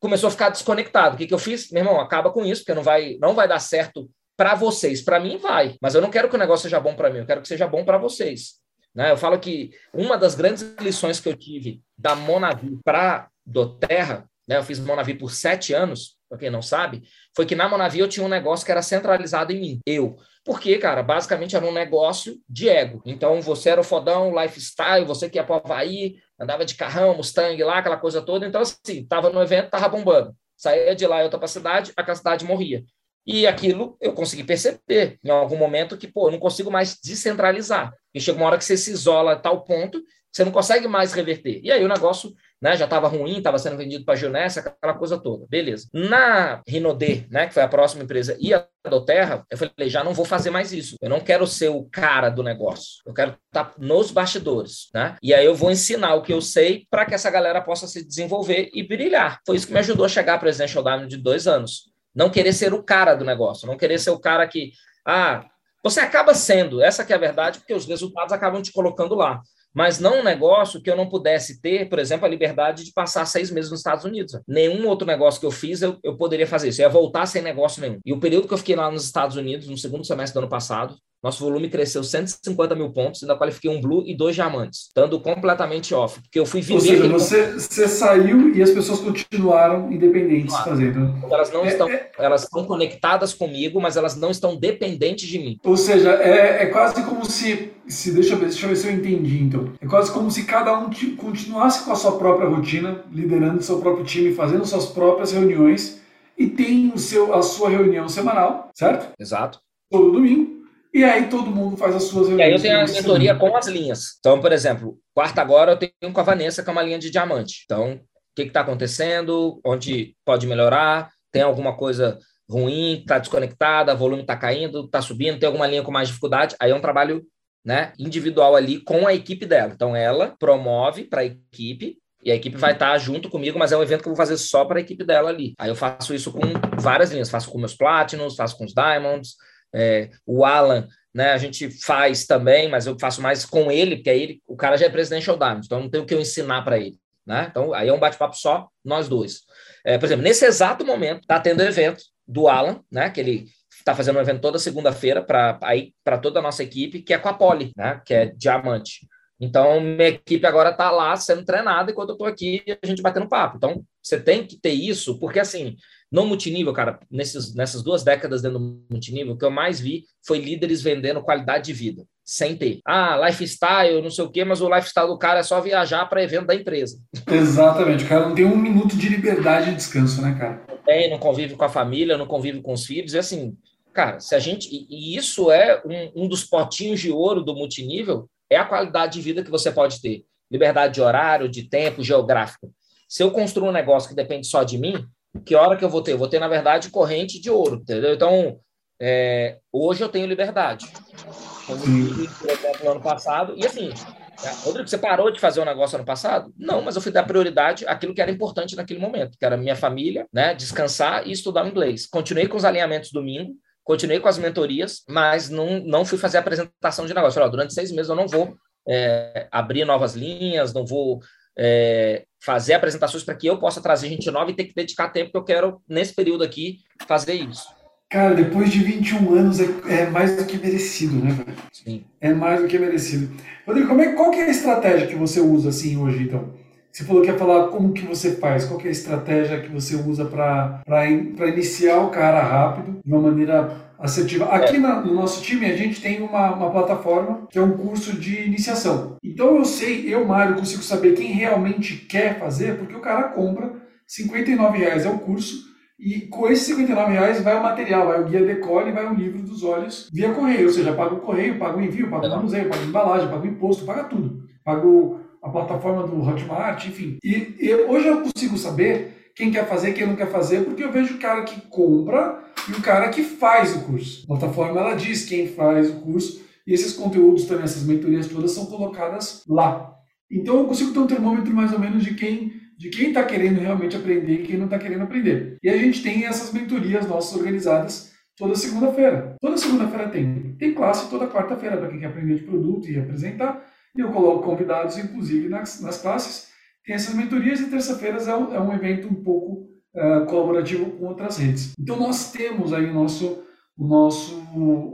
começou a ficar desconectado. O que, que eu fiz? Meu irmão, acaba com isso, porque não vai, não vai dar certo para vocês. Para mim vai, mas eu não quero que o negócio seja bom para mim, eu quero que seja bom para vocês. Né? Eu falo que uma das grandes lições que eu tive da Monavi para do Terra, né? eu fiz Monavi por sete anos, para quem não sabe, foi que na Monavi eu tinha um negócio que era centralizado em mim, eu. Porque, cara, basicamente era um negócio de ego. Então, você era o fodão, lifestyle, você que ia para o Havaí, andava de carrão, Mustang lá, aquela coisa toda. Então, assim, tava no evento, tava bombando. Saía de lá e outra para a cidade, aquela cidade morria. E aquilo eu consegui perceber em algum momento que, pô, eu não consigo mais descentralizar. E chega uma hora que você se isola a tal ponto você não consegue mais reverter. E aí o negócio né, já estava ruim, estava sendo vendido para a Gilnessa, aquela coisa toda. Beleza. Na Rinodê, né, que foi a próxima empresa, e a Doterra, eu falei, já não vou fazer mais isso. Eu não quero ser o cara do negócio. Eu quero estar nos bastidores. Né? E aí eu vou ensinar o que eu sei para que essa galera possa se desenvolver e brilhar. Foi isso que me ajudou a chegar à Presidential Diamond de dois anos. Não querer ser o cara do negócio, não querer ser o cara que, ah, você acaba sendo, essa que é a verdade, porque os resultados acabam te colocando lá mas não um negócio que eu não pudesse ter, por exemplo, a liberdade de passar seis meses nos Estados Unidos. Nenhum outro negócio que eu fiz eu, eu poderia fazer isso. Eu ia voltar sem negócio nenhum. E o período que eu fiquei lá nos Estados Unidos, no segundo semestre do ano passado, nosso volume cresceu 150 mil pontos, ainda qualifiquei um blue e dois diamantes, estando completamente off, porque eu fui viver... Ou seja, você, você saiu e as pessoas continuaram independentes claro. fazendo. Elas não é, estão, é... elas estão conectadas comigo, mas elas não estão dependentes de mim. Ou seja, é, é quase como se, se deixa, eu ver, deixa eu ver se eu entendi, então. É quase como se cada um continuasse com a sua própria rotina, liderando seu próprio time, fazendo suas próprias reuniões, e tem o seu, a sua reunião semanal, certo? Exato. Todo domingo e aí todo mundo faz as suas reuniões. E aí eu tenho a mentoria com as linhas. Então, por exemplo, quarta agora eu tenho com a Vanessa, que é uma linha de diamante. Então, o que está acontecendo? Onde pode melhorar? Tem alguma coisa ruim? Está desconectada? Volume está caindo? Está subindo? Tem alguma linha com mais dificuldade? Aí é um trabalho né, individual ali com a equipe dela. Então, ela promove para a equipe e a equipe vai estar tá junto comigo, mas é um evento que eu vou fazer só para a equipe dela ali. Aí eu faço isso com várias linhas, faço com meus Platinums, faço com os Diamonds, é, o Alan, né, a gente faz também, mas eu faço mais com ele, porque ele, o cara já é Presidential Diamond, então não tem o que eu ensinar para ele. Né? Então, aí é um bate-papo só, nós dois. É, por exemplo, nesse exato momento, está tendo evento do Alan, né, que ele está fazendo um evento toda segunda-feira para toda a nossa equipe, que é com a Poli, né, que é diamante. Então, minha equipe agora está lá sendo treinada enquanto eu estou aqui a gente batendo papo. Então, você tem que ter isso, porque assim, no multinível, cara, nesses, nessas duas décadas dentro do multinível, o que eu mais vi foi líderes vendendo qualidade de vida, sem ter. Ah, lifestyle, não sei o quê, mas o lifestyle do cara é só viajar para evento da empresa. Exatamente, o cara não tem um minuto de liberdade de descanso, né, cara? Não tem, não convive com a família, não convive com os filhos, e assim, Cara, se a gente. E isso é um, um dos potinhos de ouro do multinível, é a qualidade de vida que você pode ter. Liberdade de horário, de tempo, geográfico. Se eu construo um negócio que depende só de mim, que hora que eu vou ter? Eu vou ter, na verdade, corrente de ouro, entendeu? Então, é, hoje eu tenho liberdade. Como por exemplo, no ano passado. E assim, é, Rodrigo, você parou de fazer o um negócio ano passado? Não, mas eu fui dar prioridade àquilo que era importante naquele momento, que era minha família, né? Descansar e estudar inglês. Continuei com os alinhamentos domingo, continuei com as mentorias, mas não, não fui fazer apresentação de negócio. Falei, ó, durante seis meses eu não vou é, abrir novas linhas, não vou é, fazer apresentações para que eu possa trazer gente nova e ter que dedicar tempo que eu quero, nesse período aqui, fazer isso. Cara, depois de 21 anos é, é mais do que merecido, né, velho? Sim. É mais do que merecido. Rodrigo, como é, qual que é a estratégia que você usa assim hoje, então? Você falou que ia falar como que você faz, qual que é a estratégia que você usa para iniciar o cara rápido, de uma maneira assertiva. Aqui é. na, no nosso time, a gente tem uma, uma plataforma que é um curso de iniciação. Então eu sei, eu, Mário, consigo saber quem realmente quer fazer, porque o cara compra, 59 reais é o curso, e com esses 59 reais vai o material, vai o guia decore, vai o livro dos olhos via correio. Ou seja, paga o correio, paga o envio, paga o manuseio, paga a embalagem, paga o imposto, paga tudo. Paga a plataforma do Hotmart, enfim. E, e, hoje eu consigo saber quem quer fazer, quem não quer fazer, porque eu vejo o cara que compra e o cara que faz o curso. A plataforma ela diz quem faz o curso e esses conteúdos também, essas mentorias todas são colocadas lá. Então eu consigo ter um termômetro mais ou menos de quem de quem está querendo realmente aprender e quem não está querendo aprender. E a gente tem essas mentorias nossas organizadas toda segunda-feira. Toda segunda-feira tem. Tem classe toda quarta-feira para quem quer aprender de produto e apresentar. E eu coloco convidados, inclusive, nas, nas classes. Tem essas mentorias e terça-feiras é, um, é, um evento um pouco uh, colaborativo com outras redes. Então nós temos aí o nosso o nosso,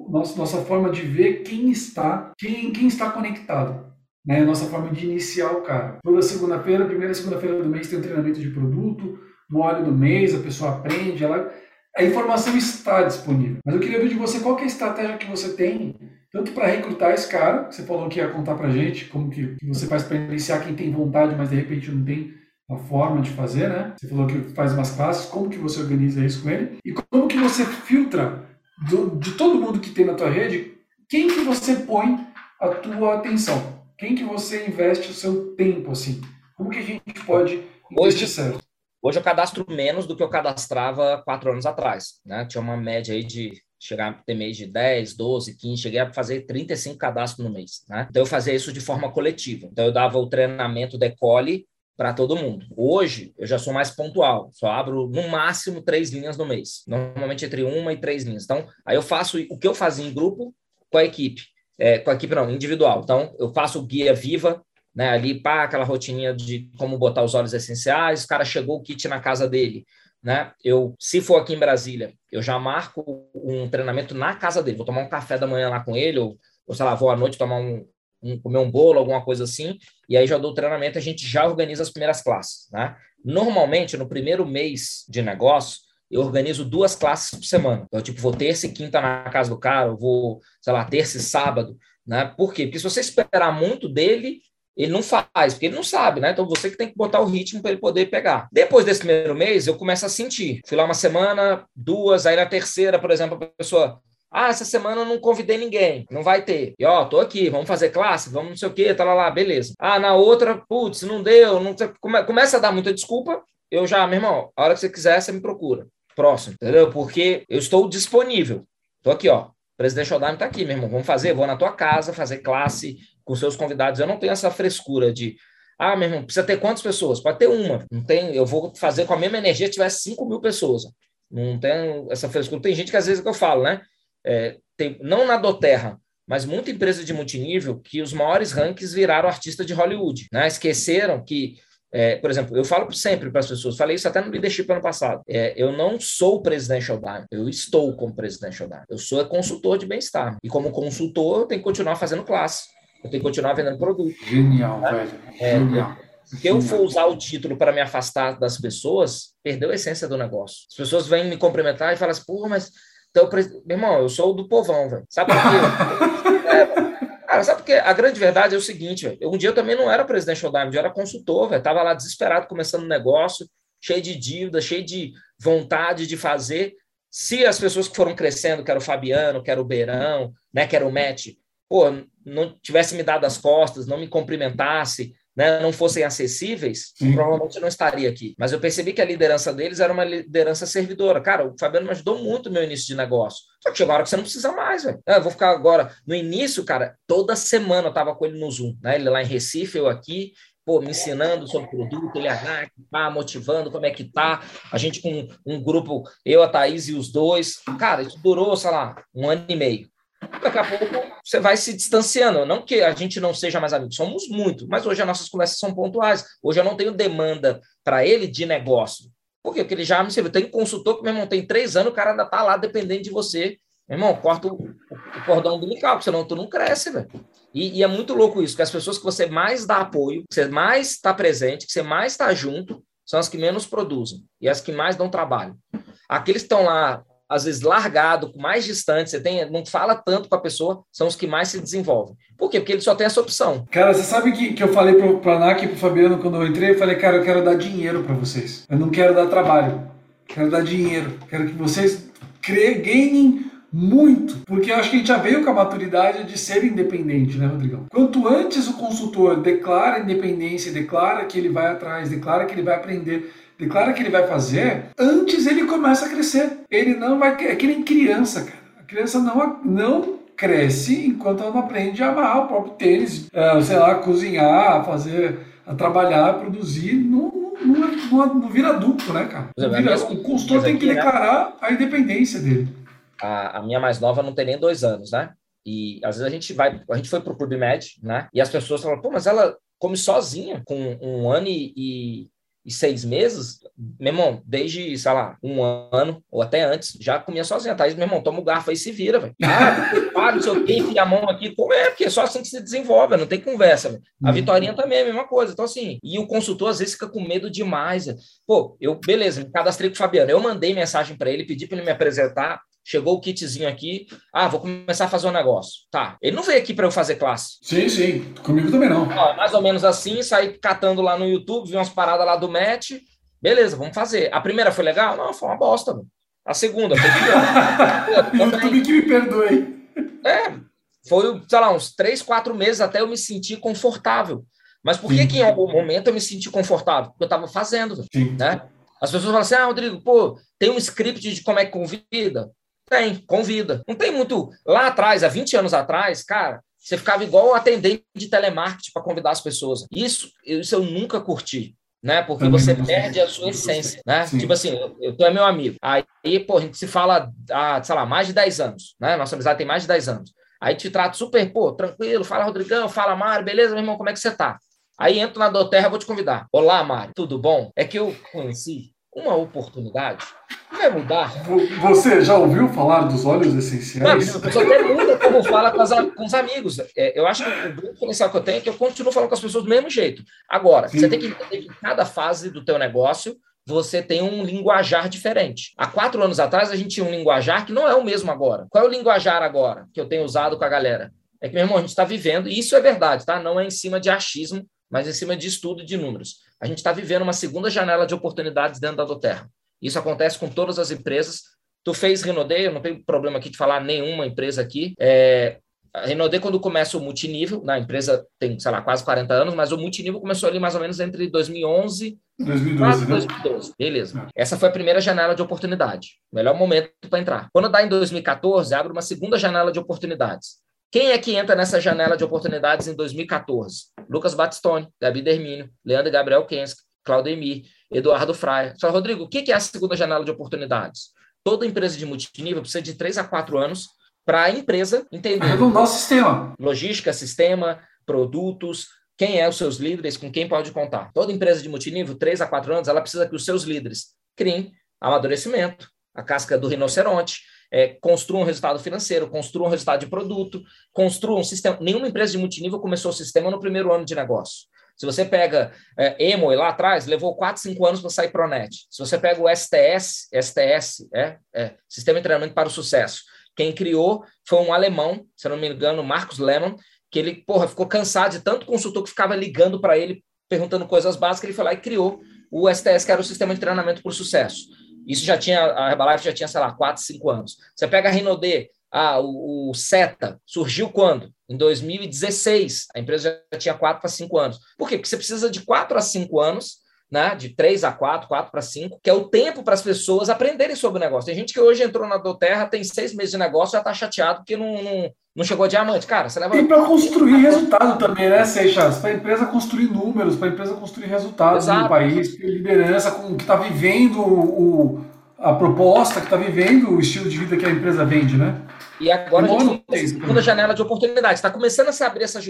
nosso nossa forma de ver quem está quem, quem está conectado né? Nossa forma de iniciar o cara. Toda segunda-feira, primeira segunda-feira do mês tem um treinamento de produto, no óleo do mês, a pessoa aprende, ela... a informação está disponível. Mas eu queria ver de você qual é a estratégia que você tem, tanto para recrutar esse cara, que você falou que ia contar para gente, como que, que você faz para iniciar quem tem vontade, mas de repente não tem a forma de fazer, né? Você falou que faz umas classes, como que você organiza isso com ele? E como que você filtra do, de todo mundo que tem na tua rede, quem que você põe a tua atenção? quem que você investe o seu tempo, assim? Como que a gente pode investir hoje, certo? Hoje eu cadastro menos do que eu cadastrava quatro anos atrás, né? Tinha uma média aí de chegar a ter mês de 10, 12, 15, cheguei a fazer 35 cadastros no mês, né? Então eu fazia isso de forma coletiva. Então eu dava o treinamento decole para todo mundo. Hoje eu já sou mais pontual, só abro no máximo três linhas no mês, normalmente entre uma e três linhas. Então aí eu faço o que eu fazia em grupo com a equipe é, com a equipe não, individual. Então, eu faço o guia viva, né, ali, pá, aquela rotininha de como botar os óleos essenciais, o cara chegou o kit na casa dele, né, eu, se for aqui em Brasília, eu já marco um treinamento na casa dele, vou tomar um café da manhã lá com ele, ou, ou sei lá, vou à noite tomar um, um, comer um bolo, alguma coisa assim, e aí já dou o treinamento, a gente já organiza as primeiras classes, né. Normalmente, no primeiro mês de negócio, eu organizo duas classes por semana. Então, tipo, vou terça e quinta na casa do cara, eu vou, sei lá, terça e sábado, né? Por quê? Porque se você esperar muito dele, ele não faz, porque ele não sabe, né? Então você que tem que botar o ritmo para ele poder pegar. Depois desse primeiro mês, eu começo a sentir. Fui lá uma semana, duas, aí na terceira, por exemplo, a pessoa. Ah, essa semana eu não convidei ninguém, não vai ter. E ó, tô aqui, vamos fazer classe, vamos não sei o quê, tá lá, lá, beleza. Ah, na outra, putz, não deu, não começa a dar muita desculpa. Eu já, meu irmão, a hora que você quiser, você me procura próximo, entendeu? Porque eu estou disponível. Estou aqui, ó. Presidente Odame está aqui, meu irmão. Vamos fazer, vou na tua casa fazer classe com seus convidados. Eu não tenho essa frescura de, ah, meu irmão, precisa ter quantas pessoas? Pode ter uma. Não tem, eu vou fazer com a mesma energia se tivesse 5 mil pessoas. Não tem essa frescura. Tem gente que às vezes que eu falo, né? É, tem, não na Doterra, mas muita empresa de multinível que os maiores rankings viraram artista de Hollywood, né? Esqueceram que é, por exemplo, eu falo sempre para as pessoas, falei isso até no leadership ano passado. É, eu não sou presidential diamond, eu estou como presidential diamond. Eu sou consultor de bem-estar. E como consultor, eu tenho que continuar fazendo classe. Eu tenho que continuar vendendo produto. Genial, né? velho. É, Genial. Se eu for usar o título para me afastar das pessoas, perdeu a essência do negócio. As pessoas vêm me cumprimentar e falam assim, porra, mas então, meu irmão, eu sou do povão, velho. Sabe por quê? é, Cara, sabe porque a grande verdade é o seguinte, véio, um dia eu também não era presidente da Diamond, eu era consultor, velho, tava lá desesperado começando um negócio, cheio de dívida, cheio de vontade de fazer. Se as pessoas que foram crescendo, que era o Fabiano, que era o Beirão, né, que era o Matt, pô, não tivesse me dado as costas, não me cumprimentasse, né, não fossem acessíveis, Sim. provavelmente não estaria aqui. Mas eu percebi que a liderança deles era uma liderança servidora. Cara, o Fabiano me ajudou muito no meu início de negócio. Só que chegou a hora que você não precisa mais, velho. É, eu vou ficar agora. No início, cara, toda semana eu tava com ele no Zoom, né? Ele lá em Recife, eu aqui, pô, me ensinando sobre o produto, ele ah, tá motivando, como é que tá. A gente com um grupo, eu, a Thaís e os dois. Cara, isso durou, sei lá, um ano e meio daqui a pouco você vai se distanciando. Não que a gente não seja mais amigos, somos muito, mas hoje as nossas conversas são pontuais. Hoje eu não tenho demanda para ele de negócio. Por quê? Porque ele já me serviu. Tem um consultor que, meu irmão, tem três anos, o cara ainda está lá dependendo de você. Meu irmão, corta o, cordão umbilical, senão tu não cresce, velho. E, e, é muito louco isso, que as pessoas que você mais dá apoio, que você mais está presente, que você mais está junto, são as que menos produzem e as que mais dão trabalho. Aqueles que estão lá às vezes largado, mais distante, você tem, não fala tanto com a pessoa, são os que mais se desenvolvem. Por quê? Porque ele só tem essa opção. Cara, você sabe que, que eu falei pro, pro Anak e pro Fabiano quando eu entrei, eu falei, cara, eu quero dar dinheiro para vocês. Eu não quero dar trabalho. Quero dar dinheiro. Quero que vocês ganhem muito, porque eu acho que a gente já veio com a maturidade de ser independente, né, Rodrigão? Quanto antes o consultor declara independência, declara que ele vai atrás, declara que ele vai aprender, declara que ele vai fazer, antes ele começa a crescer. Ele não vai. É que nem criança, cara. A criança não, não cresce enquanto ela não aprende a amarrar o próprio tênis, é, sei lá, cozinhar, fazer, a trabalhar, a produzir. Não, não, não, não vira adulto, né, cara? Vira, o consultor tem que declarar a independência dele. A, a minha mais nova não tem nem dois anos, né? E às vezes a gente vai, a gente foi pro PubMed, né? E as pessoas falam, pô, mas ela come sozinha com um ano e, e seis meses, meu irmão, desde, sei lá, um ano ou até antes, já comia sozinha. Thaís, meu irmão, toma o garfo aí e se vira, velho. Ah, para, não sei o quê, enfia a mão aqui. É, porque é só assim que se desenvolve, não tem conversa, velho. A uhum. Vitorinha também é a mesma coisa. Então, assim, e o consultor às vezes fica com medo demais. Véio. Pô, eu, beleza, me cadastrei com o Fabiano. Eu mandei mensagem para ele, pedi para ele me apresentar chegou o kitzinho aqui, ah, vou começar a fazer um negócio. Tá, ele não veio aqui para eu fazer classe. Sim, sim, comigo também não. Ó, mais ou menos assim, saí catando lá no YouTube, vi umas paradas lá do Match, beleza, vamos fazer. A primeira foi legal? Não, foi uma bosta. Mano. A segunda foi pior. YouTube que me perdoe. É, foi, sei lá, uns três, quatro meses até eu me sentir confortável. Mas por que, que em algum momento eu me senti confortável? Porque eu estava fazendo, Sim. né? As pessoas falam assim, ah, Rodrigo, pô, tem um script de como é que convida? Tem, convida. Não tem muito. Lá atrás, há 20 anos atrás, cara, você ficava igual atendente de telemarketing para convidar as pessoas. Isso, isso eu nunca curti. Né? Porque Também você perde a sua essência, né? Sim. Tipo assim, eu, eu, tu é meu amigo. Aí, pô, a gente se fala há, sei lá, mais de 10 anos, né? Nossa amizade tem mais de 10 anos. Aí te trato super, pô, tranquilo, fala Rodrigão, fala Mário, beleza, meu irmão, como é que você tá? Aí entro na Doterra, vou te convidar. Olá, Mário, tudo bom? É que eu conheci uma oportunidade vai mudar. Você já ouviu falar dos óleos essenciais? Não, só tem muita como fala com, as, com os amigos. É, eu acho que o grande diferencial que eu tenho é que eu continuo falando com as pessoas do mesmo jeito. Agora, Sim. você tem que entender que em cada fase do teu negócio você tem um linguajar diferente. Há quatro anos atrás, a gente tinha um linguajar que não é o mesmo agora. Qual é o linguajar agora que eu tenho usado com a galera? É que, meu irmão, a gente está vivendo, e isso é verdade, tá? Não é em cima de achismo, mas em cima de estudo de números a gente está vivendo uma segunda janela de oportunidades dentro da Doterra. Isso acontece com todas as empresas. Tu fez Renaudet, eu não tenho problema aqui de falar nenhuma empresa aqui. É, a Renaudet, quando começa o multinível, na empresa tem, sei lá, quase 40 anos, mas o multinível começou ali mais ou menos entre 2011 2012, né? 2012. Beleza. É. Essa foi a primeira janela de oportunidade. Melhor momento para entrar. Quando dá em 2014, abre uma segunda janela de oportunidades. Quem é que entra nessa janela de oportunidades em 2014? Lucas Batistone, Gabi Dermínio, Leandro Gabriel Kensky, Claudemir, Eduardo Fraia. Só, Rodrigo, o que é a segunda janela de oportunidades? Toda empresa de multinível precisa de três a quatro anos para a empresa entender. Arredondar o sistema. Logística, sistema, produtos, quem é os seus líderes, com quem pode contar. Toda empresa de multinível, três a quatro anos, ela precisa que os seus líderes criem amadurecimento, a casca do rinoceronte, é, um resultado financeiro, construam um resultado de produto, construam um sistema. Nenhuma empresa de multinível começou o sistema no primeiro ano de negócio. Se você pega é, Emo lá atrás, levou 4, 5 anos para sair Pronet. Se você pega o STS, STS, é, é, Sistema de Treinamento para o Sucesso, quem criou foi um alemão, se não me engano, Marcos Lemon, que ele, porra, ficou cansado de tanto consultor que ficava ligando para ele, perguntando coisas básicas, ele foi lá e criou o STS, que era o Sistema de Treinamento para o Sucesso. Isso já tinha, a Herbalife já tinha, sei lá, 4, 5 anos. Você pega a Rinode, ah, o, o SETA surgiu quando? Em 2016. A empresa já tinha 4 para 5 anos. Por quê? Porque você precisa de 4 a 5 anos né, de 3 a 4, 4 para 5, que é o tempo para as pessoas aprenderem sobre o negócio. Tem gente que hoje entrou na Doterra, tem seis meses de negócio, já está chateado porque não, não, não, chegou a diamante. Cara, você leva. E para construir resultado também, né, Seixas? Para a empresa construir números, para a empresa construir resultados Exato. no país, liderança com, que está vivendo o, a proposta, que está vivendo o estilo de vida que a empresa vende, né? E agora a gente tem a segunda janela de oportunidade. Está começando a se abrir essa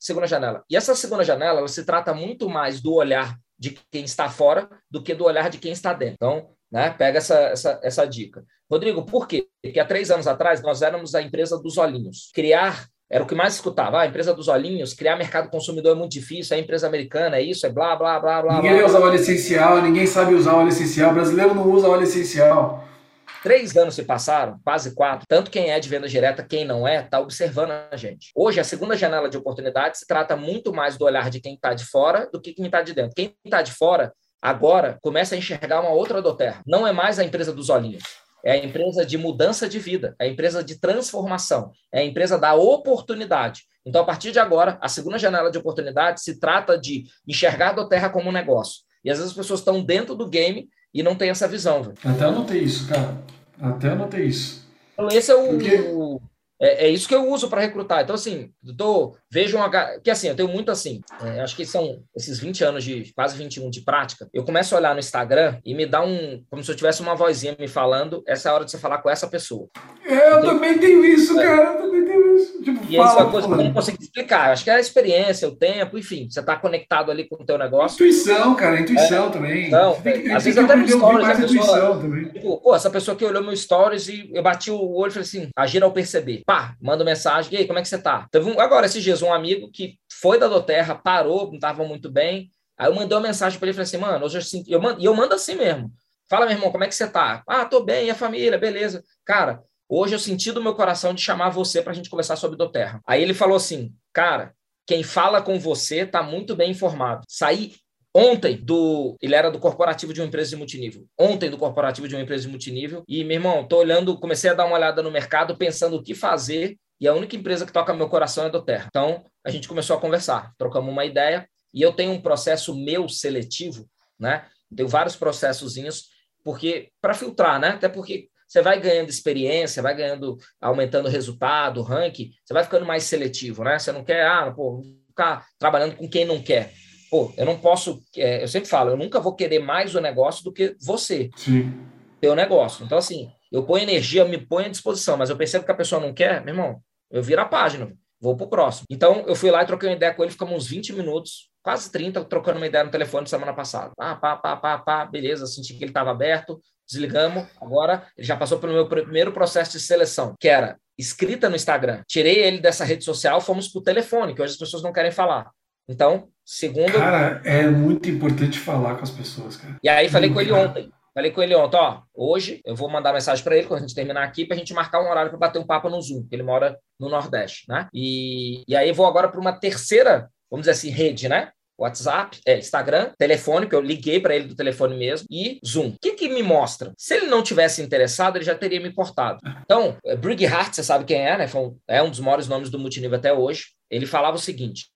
segunda janela. E essa segunda janela, ela se trata muito mais do olhar de quem está fora do que do olhar de quem está dentro. Então, né, pega essa, essa, essa dica. Rodrigo, por quê? Porque há três anos atrás nós éramos a empresa dos olhinhos. Criar era o que mais escutava. Ah, a empresa dos olhinhos, criar mercado consumidor é muito difícil, é empresa americana, é isso, é blá, blá, blá, blá. Ninguém blá, usa óleo essencial, ninguém sabe usar óleo essencial, o brasileiro não usa óleo essencial. Três anos se passaram, quase quatro. Tanto quem é de venda direta, quem não é, está observando a gente. Hoje, a segunda janela de oportunidade se trata muito mais do olhar de quem está de fora do que quem está de dentro. Quem está de fora, agora, começa a enxergar uma outra Doterra. Não é mais a empresa dos olhinhos. É a empresa de mudança de vida, é a empresa de transformação, é a empresa da oportunidade. Então, a partir de agora, a segunda janela de oportunidade se trata de enxergar a Doterra como um negócio. E às vezes as pessoas estão dentro do game e não tem essa visão. Véio. Até anotei isso, cara. Até anotei isso. Então, esse é o. Porque... É, é, isso que eu uso para recrutar. Então, assim, tô, vejo uma. Que assim, eu tenho muito assim. É, acho que são esses 20 anos de quase 21 de prática. Eu começo a olhar no Instagram e me dá um. Como se eu tivesse uma vozinha me falando, essa é a hora de você falar com essa pessoa. É, eu, eu também tenho isso, é. cara. Eu também tenho isso. Tipo, e fala, isso é uma coisa que eu não consigo explicar. Acho que é a experiência, o tempo, enfim. Você está conectado ali com o teu negócio. Intuição, cara, intuição é, também. Então, às vezes até no stories, a pessoa. Tipo, pô, essa pessoa que olhou meu stories e eu bati o olho e falei assim, agir ao perceber. Pá, manda mensagem, e aí, como é que você tá? Teve um, agora, esses dias, um amigo que foi da Doterra, parou, não estava muito bem. Aí eu mandei uma mensagem para ele falei assim, mano, hoje eu sinto. Eu mando, e eu mando assim mesmo. Fala, meu irmão, como é que você tá? Ah, tô bem, e a família, beleza. Cara, Hoje eu senti do meu coração de chamar você para a gente conversar sobre Doterra. Aí ele falou assim, cara, quem fala com você está muito bem informado. Saí ontem do. Ele era do corporativo de uma empresa de multinível. Ontem do corporativo de uma empresa de multinível. E, meu irmão, tô olhando, comecei a dar uma olhada no mercado, pensando o que fazer. E a única empresa que toca meu coração é do Terra. Então, a gente começou a conversar, trocamos uma ideia. E eu tenho um processo meu seletivo, né? Tenho vários processozinhos, porque para filtrar, né? Até porque você vai ganhando experiência, vai ganhando, aumentando o resultado, o ranking, você vai ficando mais seletivo, né? Você não quer, ah, pô, ficar trabalhando com quem não quer. Pô, eu não posso, é, eu sempre falo, eu nunca vou querer mais o negócio do que você. Sim. Teu negócio. Então, assim, eu ponho energia, eu me ponho à disposição, mas eu percebo que a pessoa não quer, meu irmão, eu viro a página, vou pro próximo. Então, eu fui lá e troquei uma ideia com ele, ficamos uns 20 minutos, quase 30, trocando uma ideia no telefone semana passada. Pá, pá, pá, pá, pá, beleza, senti que ele estava aberto, desligamos. Agora ele já passou pelo meu primeiro processo de seleção, que era escrita no Instagram. Tirei ele dessa rede social, fomos para o telefone, que hoje as pessoas não querem falar. Então, segundo. Cara, é muito importante falar com as pessoas, cara. E aí falei com ele ontem. Falei com ele ontem, ó, hoje eu vou mandar mensagem para ele quando a gente terminar aqui para a gente marcar um horário para bater um papo no Zoom, que ele mora no Nordeste, né? E, e aí vou agora para uma terceira, vamos dizer assim, rede, né? WhatsApp, é, Instagram, telefone, que eu liguei para ele do telefone mesmo, e Zoom. O que, que me mostra? Se ele não tivesse interessado, ele já teria me cortado. Então, é, Brig Hart, você sabe quem é, né? É um dos maiores nomes do multinível até hoje. Ele falava o seguinte: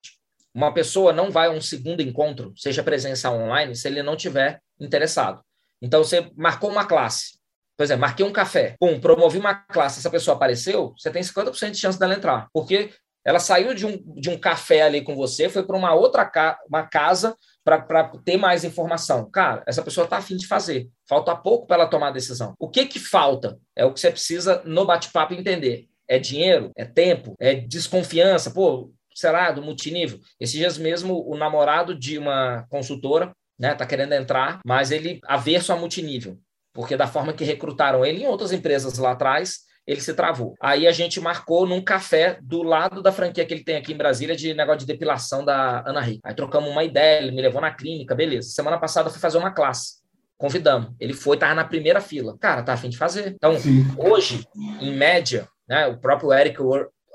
uma pessoa não vai a um segundo encontro, seja presença online, se ele não tiver interessado. Então, você marcou uma classe. Por exemplo, marquei um café, pum, promovi uma classe, essa pessoa apareceu, você tem 50% de chance dela entrar. Porque ela saiu de um, de um café ali com você, foi para uma outra ca uma casa para ter mais informação. Cara, essa pessoa está afim de fazer. Falta pouco para ela tomar a decisão. O que que falta? É o que você precisa no bate-papo entender. É dinheiro? É tempo? É desconfiança? Pô, será do multinível? Esses dias mesmo, o namorado de uma consultora né, tá querendo entrar, mas ele averso a multinível, porque da forma que recrutaram ele em outras empresas lá atrás, ele se travou. Aí a gente marcou num café do lado da franquia que ele tem aqui em Brasília de negócio de depilação da Ana Rei. Aí trocamos uma ideia, ele me levou na clínica, beleza. Semana passada eu fui fazer uma classe. Convidamos. Ele foi, tava na primeira fila. Cara, tá afim de fazer. Então, Sim. hoje, em média, né, o próprio Eric,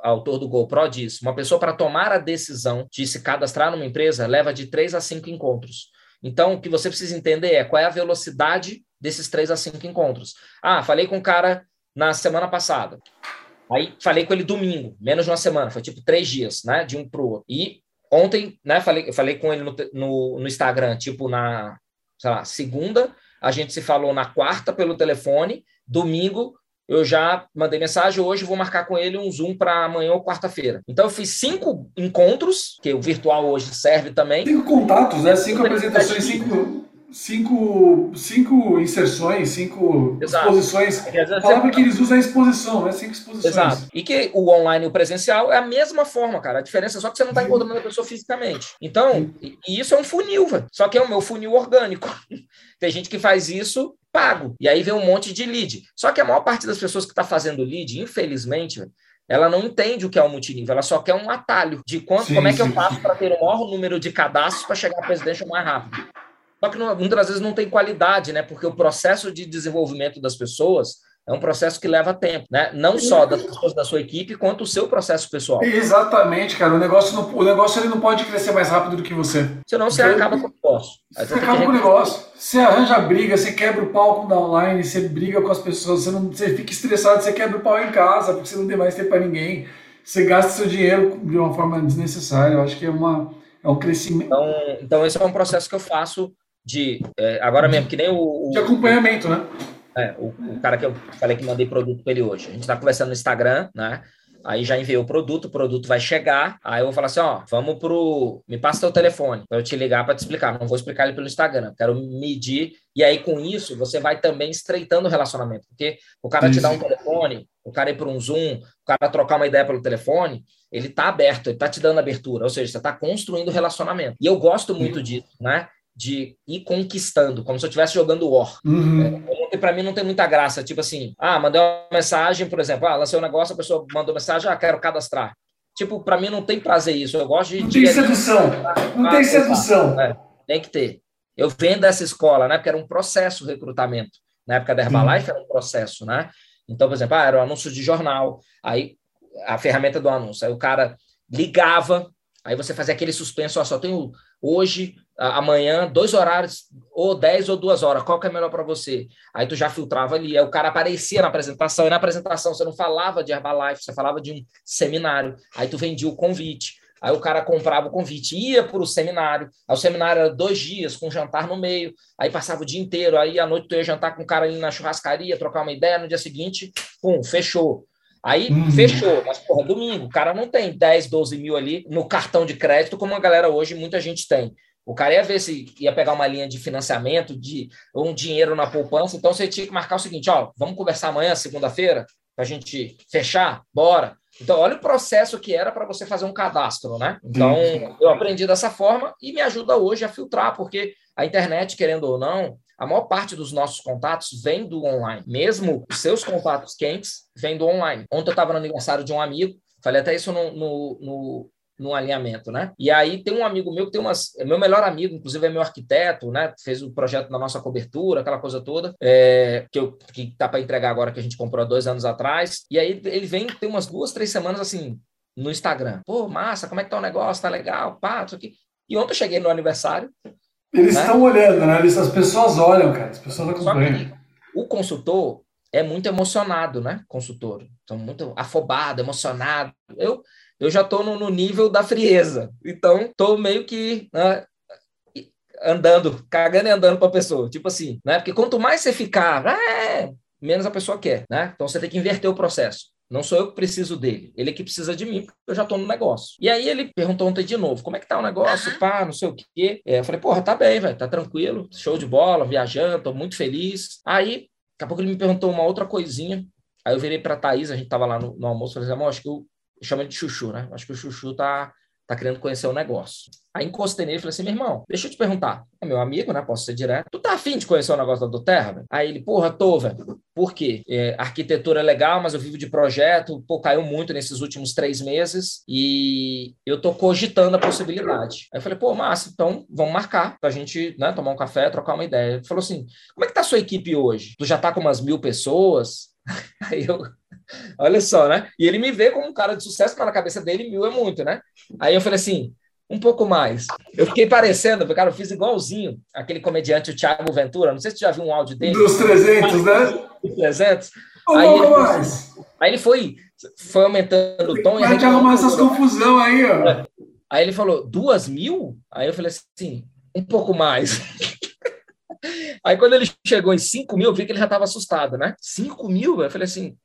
autor do GoPro, diz: uma pessoa para tomar a decisão de se cadastrar numa empresa leva de três a cinco encontros. Então, o que você precisa entender é qual é a velocidade desses três a cinco encontros. Ah, falei com o cara na semana passada. Aí falei com ele domingo, menos de uma semana, foi tipo três dias, né? De um pro outro. E ontem, né, falei, falei com ele no, no, no Instagram, tipo na, sei lá, segunda, a gente se falou na quarta pelo telefone, domingo eu já mandei mensagem, hoje vou marcar com ele um Zoom para amanhã ou quarta-feira. Então eu fiz cinco encontros, que o virtual hoje serve também. Cinco contatos, né? Cinco apresentações, cinco, cinco, cinco inserções, cinco Exato. exposições. A palavra que eles usam é exposição, né? Cinco exposições. Exato. E que o online e o presencial é a mesma forma, cara. A diferença é só que você não está encontrando a pessoa fisicamente. Então, e isso é um funil, velho. Só que é o meu funil orgânico. Tem gente que faz isso pago. E aí vem um monte de lead. Só que a maior parte das pessoas que está fazendo lead, infelizmente, ela não entende o que é o multinível, ela só quer um atalho de quanto, sim, como é que sim, eu faço para ter o maior número de cadastros para chegar à presidência mais rápido. Só que muitas das vezes não tem qualidade, né? Porque o processo de desenvolvimento das pessoas é um processo que leva tempo, né? Não só das pessoas da sua equipe, quanto o seu processo pessoal. Exatamente, cara. O negócio, não, o negócio ele não pode crescer mais rápido do que você. Senão você acaba com o negócio. Você, você acaba com o negócio. Você arranja briga, você quebra o palco da online, você briga com as pessoas, você, não, você fica estressado, você quebra o pau em casa, porque você não tem mais tempo para ninguém. Você gasta seu dinheiro de uma forma desnecessária. Eu acho que é, uma, é um crescimento. Então, então, esse é um processo que eu faço de é, agora mesmo, que nem o, o de acompanhamento, né? É, o, o, cara que eu falei que mandei produto para ele hoje. A gente está conversando no Instagram, né? Aí já enviei o produto, o produto vai chegar. Aí eu vou falar assim: ó, vamos pro. Me passa teu telefone para eu te ligar para te explicar. Não vou explicar ele pelo Instagram, quero medir. E aí, com isso, você vai também estreitando o relacionamento. Porque o cara te dá um telefone, o cara ir para um Zoom, o cara trocar uma ideia pelo telefone, ele tá aberto, ele tá te dando abertura. Ou seja, você está construindo relacionamento. E eu gosto muito disso, né? De ir conquistando, como se eu estivesse jogando War. Uhum. É, para mim não tem muita graça, tipo assim, ah, mandei uma mensagem, por exemplo, ah, lancei um negócio, a pessoa mandou mensagem, ah, quero cadastrar. Tipo, para mim não tem prazer isso, eu gosto de... Não tem sedução, não tem sedução. É, tem que ter. Eu vendo essa escola, né, porque era um processo de recrutamento. Na época da Herbalife uhum. era um processo, né? Então, por exemplo, ah, era um anúncio de jornal, aí a ferramenta do anúncio, aí o cara ligava, aí você fazia aquele suspenso, ó, só tenho hoje amanhã, dois horários, ou dez ou duas horas, qual que é melhor para você? Aí tu já filtrava ali, aí o cara aparecia na apresentação, e na apresentação você não falava de Herbalife, você falava de um seminário, aí tu vendia o convite, aí o cara comprava o convite, ia para o seminário, aí o seminário era dois dias, com jantar no meio, aí passava o dia inteiro, aí à noite tu ia jantar com o cara ali na churrascaria, trocar uma ideia, no dia seguinte, pum, fechou. Aí uhum. fechou, mas porra, domingo, o cara não tem 10, 12 mil ali no cartão de crédito, como a galera hoje, muita gente tem. O cara ia ver se ia pegar uma linha de financiamento, de um dinheiro na poupança. Então você tinha que marcar o seguinte: ó, vamos conversar amanhã, segunda-feira, para a gente fechar? Bora. Então, olha o processo que era para você fazer um cadastro, né? Então, eu aprendi dessa forma e me ajuda hoje a filtrar, porque a internet, querendo ou não, a maior parte dos nossos contatos vem do online. Mesmo os seus contatos quentes vêm do online. Ontem eu estava no aniversário de um amigo, falei até isso no, no, no no alinhamento, né? E aí tem um amigo meu que tem umas, é meu melhor amigo, inclusive é meu arquiteto, né? Fez o projeto na nossa cobertura, aquela coisa toda, é, que eu que tá para entregar agora que a gente comprou há dois anos atrás. E aí ele vem tem umas duas, três semanas assim no Instagram. Pô, massa, como é que tá o negócio? Tá legal, pá, isso aqui. E ontem eu cheguei no aniversário. Eles né? estão olhando, né? As pessoas olham, cara. As pessoas acompanham. o consultor é muito emocionado, né? Consultor. Então, muito afobado, emocionado. Eu, eu já estou no, no, nível da frieza. Então, estou meio que né, andando, cagando e andando para a pessoa. Tipo assim, né? Porque quanto mais você ficar, é, menos a pessoa quer, né? Então, você tem que inverter o processo. Não sou eu que preciso dele, ele que precisa de mim, porque eu já estou no negócio. E aí ele perguntou ontem de novo, como é que tá o negócio, pá, não sei o quê. É, eu falei, porra, tá bem, velho, tá tranquilo, show de bola, viajando, tô muito feliz. Aí, daqui a pouco ele me perguntou uma outra coisinha, aí eu virei pra Thaís, a gente tava lá no, no almoço, falei assim, amor, acho que eu chama de chuchu, né? Acho que o chuchu tá, tá querendo conhecer o negócio. Aí encostei nele e falei assim, meu irmão, deixa eu te perguntar. É meu amigo, né? Posso ser direto. Tu tá afim de conhecer o negócio da do Terra, velho? Aí ele, porra, tô, velho. Por quê? É, arquitetura é legal, mas eu vivo de projeto. Pô, caiu muito nesses últimos três meses e eu tô cogitando a possibilidade. Aí eu falei, pô, massa, então vamos marcar pra gente, né, tomar um café, trocar uma ideia. Ele falou assim, como é que tá a sua equipe hoje? Tu já tá com umas mil pessoas? Aí eu Olha só, né? E ele me vê como um cara de sucesso, mas na cabeça dele mil é muito, né? Aí eu falei assim, um pouco mais. Eu fiquei parecendo, cara, eu fiz igualzinho aquele comediante, o Thiago Ventura. Não sei se você já viu um áudio dele. Dos 300, né? Dos 300. Um aí, ele, mais. aí ele foi, foi aumentando o tom. Vai te arrumar essas confusão aí, ó. É. Aí ele falou, duas mil? Aí eu falei assim, um pouco mais. Aí quando ele chegou em 5 mil, eu vi que ele já estava assustado, né? 5 mil? Eu falei assim,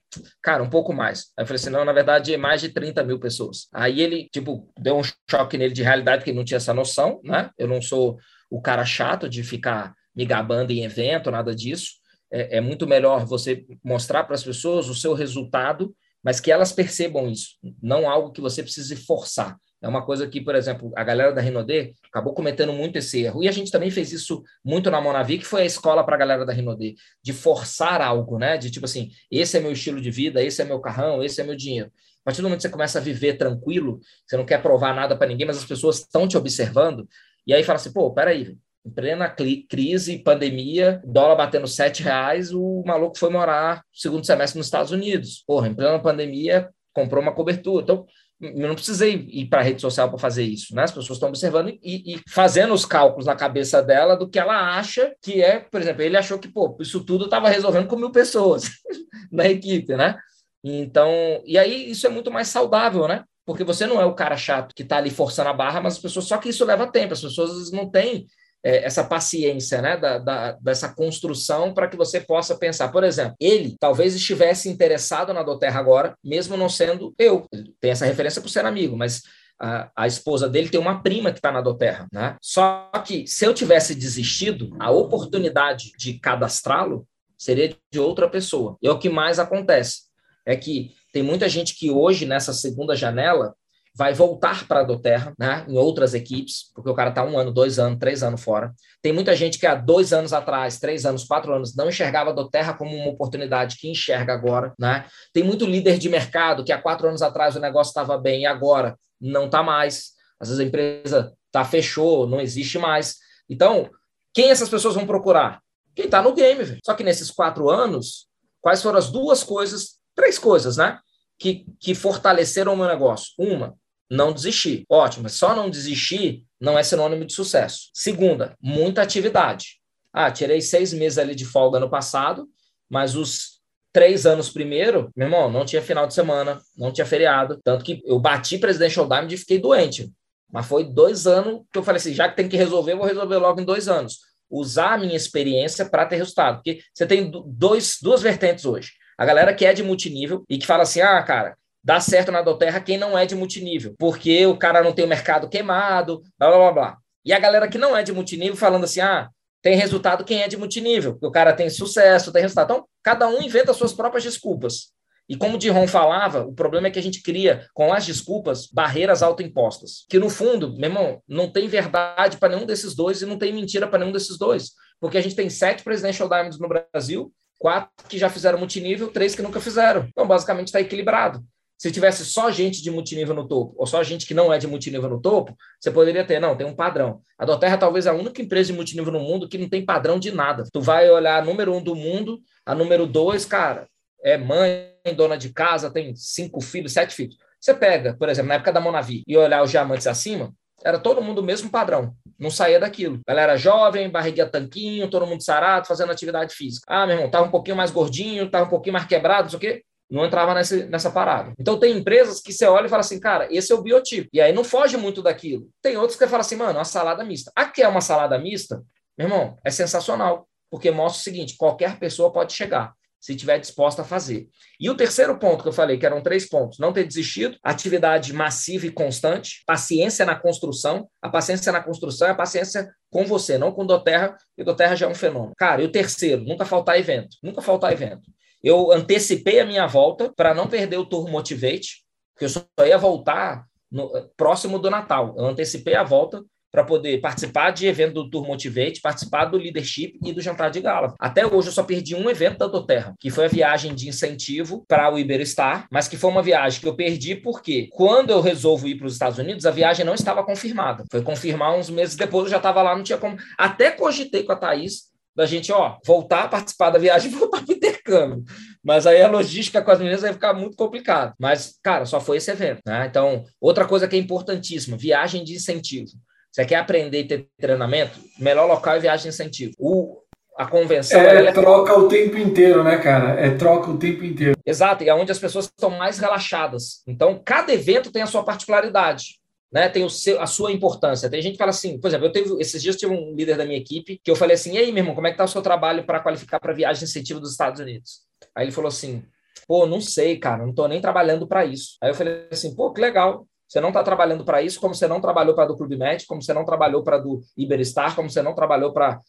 cara, um pouco mais. Aí eu falei assim, não, na verdade é mais de 30 mil pessoas. Aí ele, tipo, deu um choque nele de realidade, que ele não tinha essa noção, né? Eu não sou o cara chato de ficar me gabando em evento, nada disso. É, é muito melhor você mostrar para as pessoas o seu resultado, mas que elas percebam isso, não algo que você precise forçar. É uma coisa que, por exemplo, a galera da Rinodê acabou cometendo muito esse erro. E a gente também fez isso muito na Monavi, que foi a escola para a galera da Rinodê, de forçar algo, né? De tipo assim, esse é meu estilo de vida, esse é meu carrão, esse é meu dinheiro. A partir do momento que você começa a viver tranquilo, você não quer provar nada para ninguém, mas as pessoas estão te observando, e aí fala assim, pô, peraí, em plena crise, pandemia, dólar batendo sete reais, o maluco foi morar segundo semestre nos Estados Unidos. Porra, em plena pandemia, comprou uma cobertura. Então, eu não precisei ir para a rede social para fazer isso, né? As pessoas estão observando e, e, fazendo os cálculos na cabeça dela do que ela acha que é, por exemplo, ele achou que, pô, isso tudo estava resolvendo com mil pessoas na equipe, né? Então, e aí isso é muito mais saudável, né? Porque você não é o cara chato que está ali forçando a barra, mas as pessoas, só que isso leva tempo, as pessoas não têm é, essa paciência, né, da, da, dessa construção para que você possa pensar. Por exemplo, ele talvez estivesse interessado na Doterra agora, mesmo não sendo eu. tem essa referência por ser amigo, mas a, a, esposa dele tem uma prima que está na Doterra, né? Só que se eu tivesse desistido, a oportunidade de cadastrá-lo seria de outra pessoa. E é o que mais acontece. É que tem muita gente que hoje, nessa segunda janela, vai voltar para a Doterra, né, em outras equipes, porque o cara está um ano, dois anos, três anos fora. Tem muita gente que há dois anos atrás, três anos, quatro anos, não enxergava a Doterra como uma oportunidade que enxerga agora. Né? Tem muito líder de mercado que há quatro anos atrás o negócio estava bem e agora não está mais. Às vezes a empresa tá, fechou, não existe mais. Então, quem essas pessoas vão procurar? Quem está no game. Véio. Só que nesses quatro anos, quais foram as duas coisas, três coisas, né? Que, que fortaleceram o meu negócio. Uma, não desistir. Ótimo, só não desistir não é sinônimo de sucesso. Segunda, muita atividade. Ah, tirei seis meses ali de folga no passado, mas os três anos primeiro, meu irmão, não tinha final de semana, não tinha feriado. Tanto que eu bati Presidential Diamond e fiquei doente. Mas foi dois anos que eu falei assim: já que tem que resolver, eu vou resolver logo em dois anos. Usar a minha experiência para ter resultado. Porque você tem dois, duas vertentes hoje. A galera que é de multinível e que fala assim: ah, cara, dá certo na Doterra quem não é de multinível, porque o cara não tem o mercado queimado, blá blá blá blá. E a galera que não é de multinível falando assim: ah, tem resultado quem é de multinível, porque o cara tem sucesso, tem resultado. Então, cada um inventa suas próprias desculpas. E como o Diron falava, o problema é que a gente cria, com as desculpas, barreiras autoimpostas. Que no fundo, meu irmão, não tem verdade para nenhum desses dois e não tem mentira para nenhum desses dois. Porque a gente tem sete Presidential Diamonds no Brasil, quatro que já fizeram multinível, três que nunca fizeram. Então, basicamente, está equilibrado. Se tivesse só gente de multinível no topo, ou só gente que não é de multinível no topo, você poderia ter, não, tem um padrão. A Doterra talvez é a única empresa de multinível no mundo que não tem padrão de nada. Tu vai olhar a número um do mundo, a número dois, cara, é mãe, dona de casa, tem cinco filhos, sete filhos. Você pega, por exemplo, na época da Monavi, e olhar os diamantes acima, era todo mundo o mesmo padrão. Não saía daquilo. Galera jovem, barriguinha tanquinho, todo mundo sarado, fazendo atividade física. Ah, meu irmão, tava um pouquinho mais gordinho, tava um pouquinho mais quebrado, não sei o quê não entrava nessa, nessa parada. Então tem empresas que você olha e fala assim, cara, esse é o biotipo. E aí não foge muito daquilo. Tem outros que falam assim, mano, uma salada mista. Aqui é uma salada mista, meu irmão, é sensacional, porque mostra o seguinte: qualquer pessoa pode chegar. Se estiver disposta a fazer. E o terceiro ponto que eu falei, que eram três pontos: não ter desistido, atividade massiva e constante, paciência na construção. A paciência na construção é a paciência com você, não com Doterra, e o Doterra já é um fenômeno. Cara, e o terceiro, nunca faltar evento. Nunca faltar evento. Eu antecipei a minha volta para não perder o Tour Motivate, porque eu só ia voltar no, próximo do Natal. Eu antecipei a volta para poder participar de evento do Tour Motivate, participar do Leadership e do Jantar de Gala. Até hoje eu só perdi um evento da Doterra, que foi a viagem de incentivo para o Iberostar, mas que foi uma viagem que eu perdi porque quando eu resolvo ir para os Estados Unidos, a viagem não estava confirmada. Foi confirmar uns meses depois, eu já estava lá, não tinha como. Até cogitei com a Thaís da gente, ó, voltar a participar da viagem e voltar para o intercâmbio. Mas aí a logística com as meninas vai ficar muito complicado. Mas, cara, só foi esse evento. Né? Então, outra coisa que é importantíssima: viagem de incentivo. Você quer aprender e ter treinamento? Melhor local é viagem de incentivo. O, a convenção. É, é troca o tempo inteiro, né, cara? É troca o tempo inteiro. Exato, e é onde as pessoas estão mais relaxadas. Então, cada evento tem a sua particularidade. Né, tem o seu, a sua importância. Tem gente que fala assim, por exemplo, eu teve, esses dias tive um líder da minha equipe que eu falei assim: e aí, meu irmão, como é que tá o seu trabalho para qualificar para viagem incentivo dos Estados Unidos? Aí ele falou assim: pô, não sei, cara, não tô nem trabalhando para isso. Aí eu falei assim: pô, que legal. Você não está trabalhando para isso, como você não trabalhou para do Clube Med, como você não trabalhou para do Iberstar, como você não trabalhou para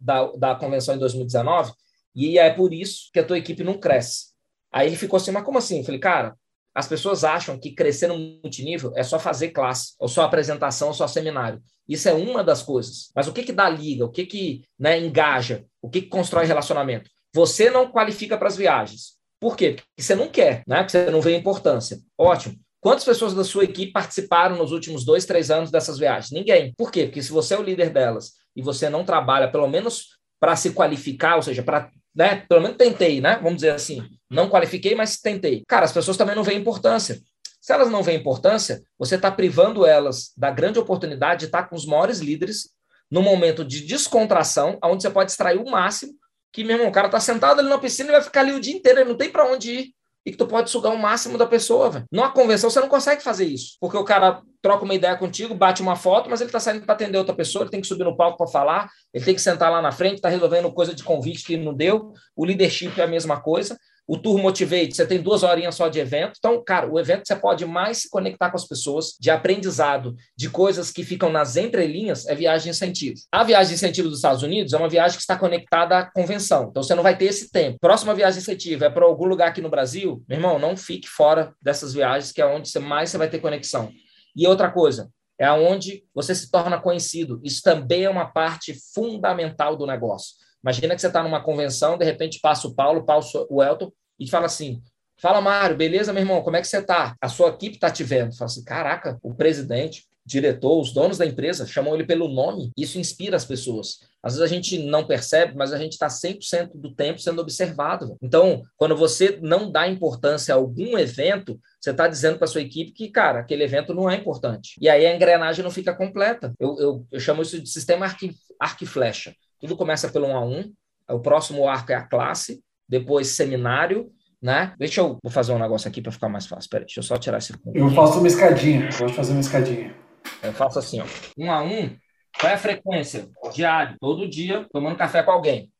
da, da convenção em 2019. E é por isso que a tua equipe não cresce. Aí ele ficou assim, mas como assim? Eu falei, cara, as pessoas acham que crescer no multinível é só fazer classe, ou só apresentação, ou só seminário. Isso é uma das coisas. Mas o que, que dá liga? O que, que né, engaja? O que, que constrói relacionamento? Você não qualifica para as viagens. Por quê? Porque você não quer, né? Porque você não vê importância. Ótimo. Quantas pessoas da sua equipe participaram nos últimos dois, três anos dessas viagens? Ninguém. Por quê? Porque se você é o líder delas e você não trabalha, pelo menos para se qualificar, ou seja, para, né, pelo menos tentei, né? Vamos dizer assim, não qualifiquei, mas tentei. Cara, as pessoas também não veem importância. Se elas não veem importância, você está privando elas da grande oportunidade de estar tá com os maiores líderes no momento de descontração, onde você pode extrair o máximo. Que, meu irmão, o cara está sentado ali na piscina e vai ficar ali o dia inteiro, ele não tem para onde ir e que tu pode sugar o máximo da pessoa, velho. Numa convenção você não consegue fazer isso, porque o cara troca uma ideia contigo, bate uma foto, mas ele tá saindo para atender outra pessoa, ele tem que subir no palco para falar, ele tem que sentar lá na frente, tá resolvendo coisa de convite que não deu, o leadership é a mesma coisa. O Tour Motivate, você tem duas horinhas só de evento. Então, cara, o evento você pode mais se conectar com as pessoas, de aprendizado, de coisas que ficam nas entrelinhas, é viagem incentivo. A viagem incentivo dos Estados Unidos é uma viagem que está conectada à convenção. Então, você não vai ter esse tempo. Próxima viagem incentiva é para algum lugar aqui no Brasil, meu irmão, não fique fora dessas viagens, que é onde você mais você vai ter conexão. E outra coisa, é aonde você se torna conhecido. Isso também é uma parte fundamental do negócio. Imagina que você está numa convenção, de repente passa o Paulo, passa o Elton, e fala assim: Fala, Mário, beleza, meu irmão? Como é que você está? A sua equipe está te vendo. Fala assim: caraca, o presidente, diretor, os donos da empresa chamam ele pelo nome. Isso inspira as pessoas. Às vezes a gente não percebe, mas a gente está 100% do tempo sendo observado. Então, quando você não dá importância a algum evento, você está dizendo para sua equipe que, cara, aquele evento não é importante. E aí a engrenagem não fica completa. Eu, eu, eu chamo isso de sistema arco e flecha. Tudo começa pelo 1 a 1, o próximo arco é a classe, depois seminário, né? Deixa eu vou fazer um negócio aqui para ficar mais fácil. Peraí, deixa eu só tirar esse Eu faço uma escadinha. De fazer uma escadinha. Eu faço assim, ó. Um a um. Qual é a frequência? Diário, todo dia, tomando café com alguém.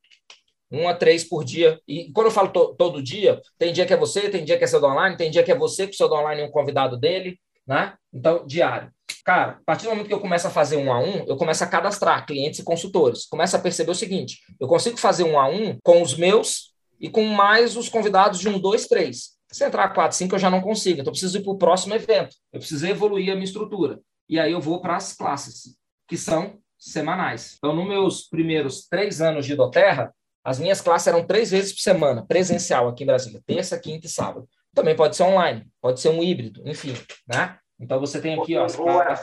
Um a três por dia. E quando eu falo to todo dia, tem dia que é você, tem dia que é seu online, tem dia que é você que o seu online é um convidado dele, né? Então, diário. Cara, a partir do momento que eu começo a fazer um a um, eu começo a cadastrar clientes e consultores. Começo a perceber o seguinte: eu consigo fazer um a um com os meus e com mais os convidados de um, dois, três. Se entrar quatro, cinco, eu já não consigo. Então, eu preciso ir para o próximo evento. Eu preciso evoluir a minha estrutura. E aí eu vou para as classes, que são semanais. Então, nos meus primeiros três anos de Doterra, as minhas classes eram três vezes por semana, presencial aqui em Brasília, terça, quinta e sábado. Também pode ser online, pode ser um híbrido, enfim, né? Então você tem aqui, ó, as classes...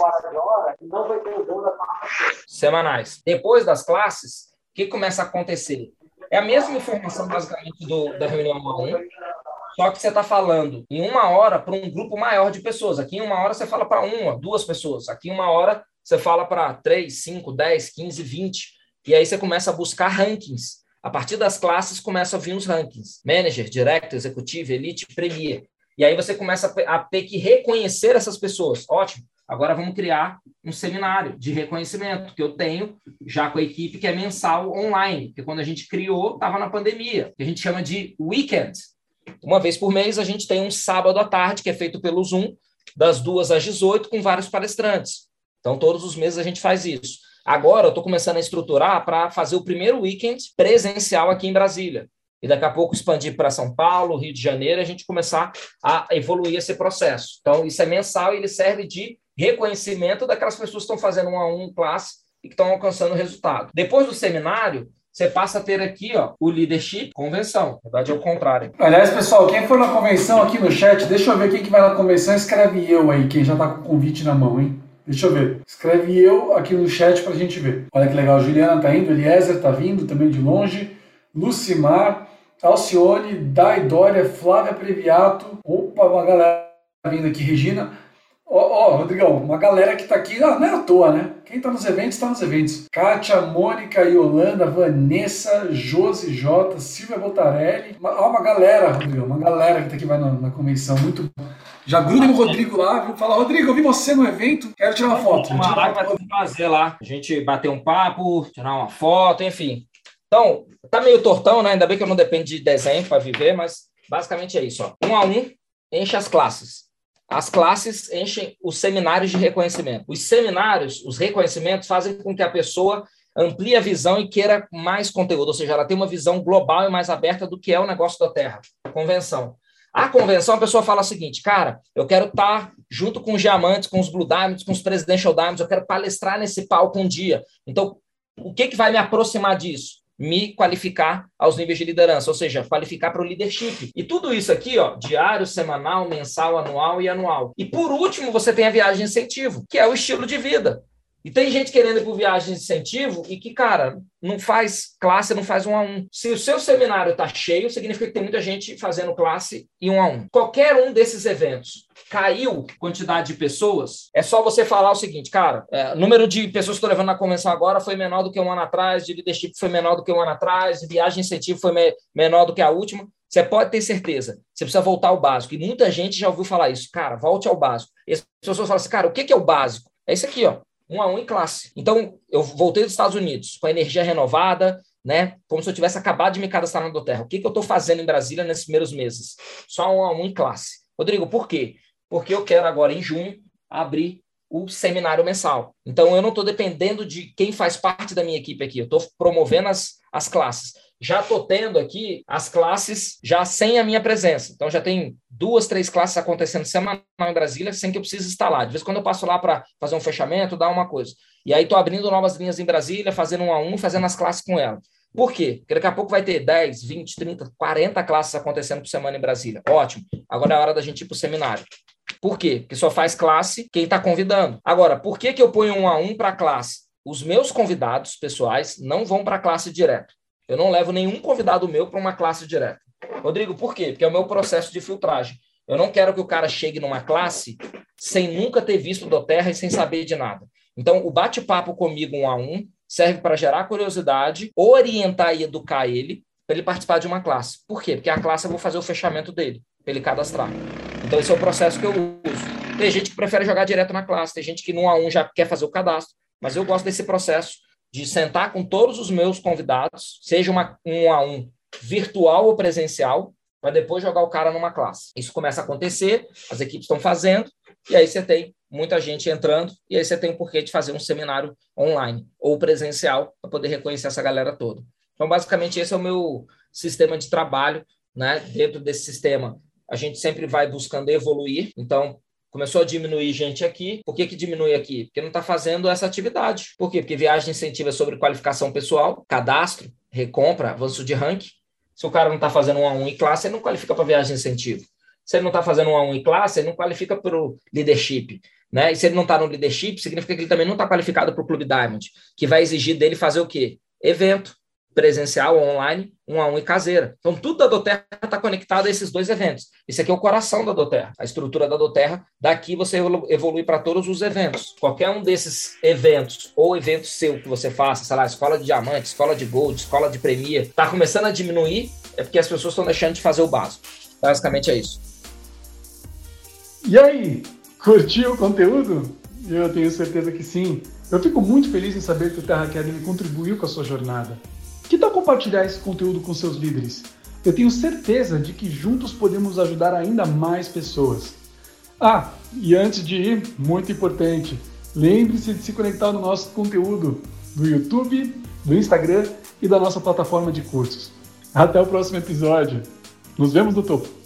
semanais. Depois das classes, o que começa a acontecer? É a mesma informação, basicamente, do, da reunião 1 a 1, só que você está falando em uma hora para um grupo maior de pessoas. Aqui em uma hora você fala para uma, duas pessoas. Aqui em uma hora você fala para três, cinco, dez, quinze, vinte. E aí você começa a buscar rankings. A partir das classes começam a vir os rankings. Manager, Director, Executivo, Elite, Premier. E aí você começa a ter que reconhecer essas pessoas. Ótimo. Agora vamos criar um seminário de reconhecimento que eu tenho já com a equipe que é mensal online, porque quando a gente criou estava na pandemia, que a gente chama de weekend. Uma vez por mês a gente tem um sábado à tarde que é feito pelo Zoom das duas às 18 com vários palestrantes. Então todos os meses a gente faz isso. Agora eu estou começando a estruturar para fazer o primeiro weekend presencial aqui em Brasília e daqui a pouco expandir para São Paulo, Rio de Janeiro, a gente começar a evoluir esse processo. Então, isso é mensal e ele serve de reconhecimento daquelas pessoas que estão fazendo um a um classe e que estão alcançando resultado. Depois do seminário, você passa a ter aqui ó, o leadership convenção. Na verdade, é o contrário. Aliás, pessoal, quem for na convenção aqui no chat, deixa eu ver quem que vai na convenção, escreve eu aí, quem já está com o convite na mão, hein? Deixa eu ver. Escreve eu aqui no chat para a gente ver. Olha que legal, Juliana tá indo, Eliezer tá vindo também de longe, Lucimar, Alcione, Dai Dória, Flávia Previato. Opa, uma galera vindo aqui, Regina. Ó, ó, Rodrigão, uma galera que tá aqui, ah, não é à toa, né? Quem tá nos eventos, tá nos eventos. Kátia, Mônica, Yolanda, Vanessa, Josi J, Silvia Botarelli. Ó, uma galera, Rodrigo, uma galera que tá aqui vai na, na convenção. Muito já gruda no Rodrigo lá, viu? Fala, Rodrigo, eu vi você no evento, quero tirar uma foto. Uma tirar vai ter prazer lá. A gente bater um papo, tirar uma foto, enfim. Então, tá meio tortão, né? Ainda bem que eu não dependo de desenho para viver, mas basicamente é isso. Ó. Um a um, enche as classes. As classes enchem os seminários de reconhecimento. Os seminários, os reconhecimentos, fazem com que a pessoa amplie a visão e queira mais conteúdo, ou seja, ela tem uma visão global e mais aberta do que é o negócio da Terra, convenção. A convenção, a pessoa fala o seguinte, cara, eu quero estar junto com os diamantes, com os Blue Diamonds, com os Presidential Diamonds, eu quero palestrar nesse palco um dia. Então, o que, que vai me aproximar disso? Me qualificar aos níveis de liderança, ou seja, qualificar para o leadership. E tudo isso aqui, ó, diário, semanal, mensal, anual e anual. E por último, você tem a viagem de incentivo, que é o estilo de vida. E tem gente querendo ir por viagem de incentivo e que, cara, não faz classe, não faz um a um. Se o seu seminário está cheio, significa que tem muita gente fazendo classe e um a um. Qualquer um desses eventos caiu quantidade de pessoas, é só você falar o seguinte, cara, é, número de pessoas que estou levando na convenção agora foi menor do que um ano atrás, de leadership foi menor do que um ano atrás, de viagem incentivo foi me menor do que a última. Você pode ter certeza, você precisa voltar ao básico. E muita gente já ouviu falar isso. Cara, volte ao básico. E as pessoas falam assim, cara, o que é o básico? É isso aqui, ó um a um em classe. Então, eu voltei dos Estados Unidos com a energia renovada, né? Como se eu tivesse acabado de me cadastrar na Doterra. O que, que eu estou fazendo em Brasília nesses primeiros meses? Só um a um em classe. Rodrigo, por quê? Porque eu quero agora, em junho, abrir o seminário mensal. Então, eu não estou dependendo de quem faz parte da minha equipe aqui. Eu estou promovendo as, as classes já estou tendo aqui as classes já sem a minha presença. Então já tem duas, três classes acontecendo semanal em Brasília sem que eu precise instalar. De vez em quando eu passo lá para fazer um fechamento, dar uma coisa. E aí estou abrindo novas linhas em Brasília, fazendo um a um, fazendo as classes com ela. Por quê? Porque daqui a pouco vai ter 10, 20, 30, 40 classes acontecendo por semana em Brasília. Ótimo. Agora é a hora da gente ir para o seminário. Por quê? Porque só faz classe quem está convidando. Agora, por que, que eu ponho um a um para a classe? Os meus convidados pessoais não vão para a classe direto. Eu não levo nenhum convidado meu para uma classe direta. Rodrigo, por quê? Porque é o meu processo de filtragem. Eu não quero que o cara chegue numa classe sem nunca ter visto do Terra e sem saber de nada. Então, o bate-papo comigo um a um serve para gerar curiosidade, orientar e educar ele para ele participar de uma classe. Por quê? Porque a classe eu vou fazer o fechamento dele, para ele cadastrar. Então, esse é o processo que eu uso. Tem gente que prefere jogar direto na classe, tem gente que no A1 já quer fazer o cadastro, mas eu gosto desse processo de sentar com todos os meus convidados, seja uma, um a um virtual ou presencial, para depois jogar o cara numa classe. Isso começa a acontecer, as equipes estão fazendo, e aí você tem muita gente entrando, e aí você tem o porquê de fazer um seminário online ou presencial para poder reconhecer essa galera toda. Então, basicamente, esse é o meu sistema de trabalho, né? Dentro desse sistema, a gente sempre vai buscando evoluir. Então, Começou a diminuir gente aqui. Por que, que diminui aqui? Porque não está fazendo essa atividade. Por quê? Porque viagem incentiva sobre qualificação pessoal, cadastro, recompra, avanço de ranking. Se o cara não está fazendo um a um em classe, ele não qualifica para viagem incentivo. Se ele não está fazendo um a um em classe, ele não qualifica para o leadership. Né? E se ele não está no leadership, significa que ele também não está qualificado para o Clube Diamond, que vai exigir dele fazer o quê? Evento, presencial, online, um a um e caseira. Então, tudo da Doterra está conectado a esses dois eventos. Esse aqui é o coração da Doterra, a estrutura da Doterra. Daqui você evolui para todos os eventos. Qualquer um desses eventos, ou evento seu que você faça, sei lá, escola de diamante, escola de gold, escola de premier, está começando a diminuir, é porque as pessoas estão deixando de fazer o básico. Basicamente é isso. E aí, curtiu o conteúdo? Eu tenho certeza que sim. Eu fico muito feliz em saber que o Terra Academy contribuiu com a sua jornada. Que tal compartilhar esse conteúdo com seus líderes? Eu tenho certeza de que juntos podemos ajudar ainda mais pessoas. Ah, e antes de ir, muito importante, lembre-se de se conectar no nosso conteúdo do YouTube, do Instagram e da nossa plataforma de cursos. Até o próximo episódio. Nos vemos no topo.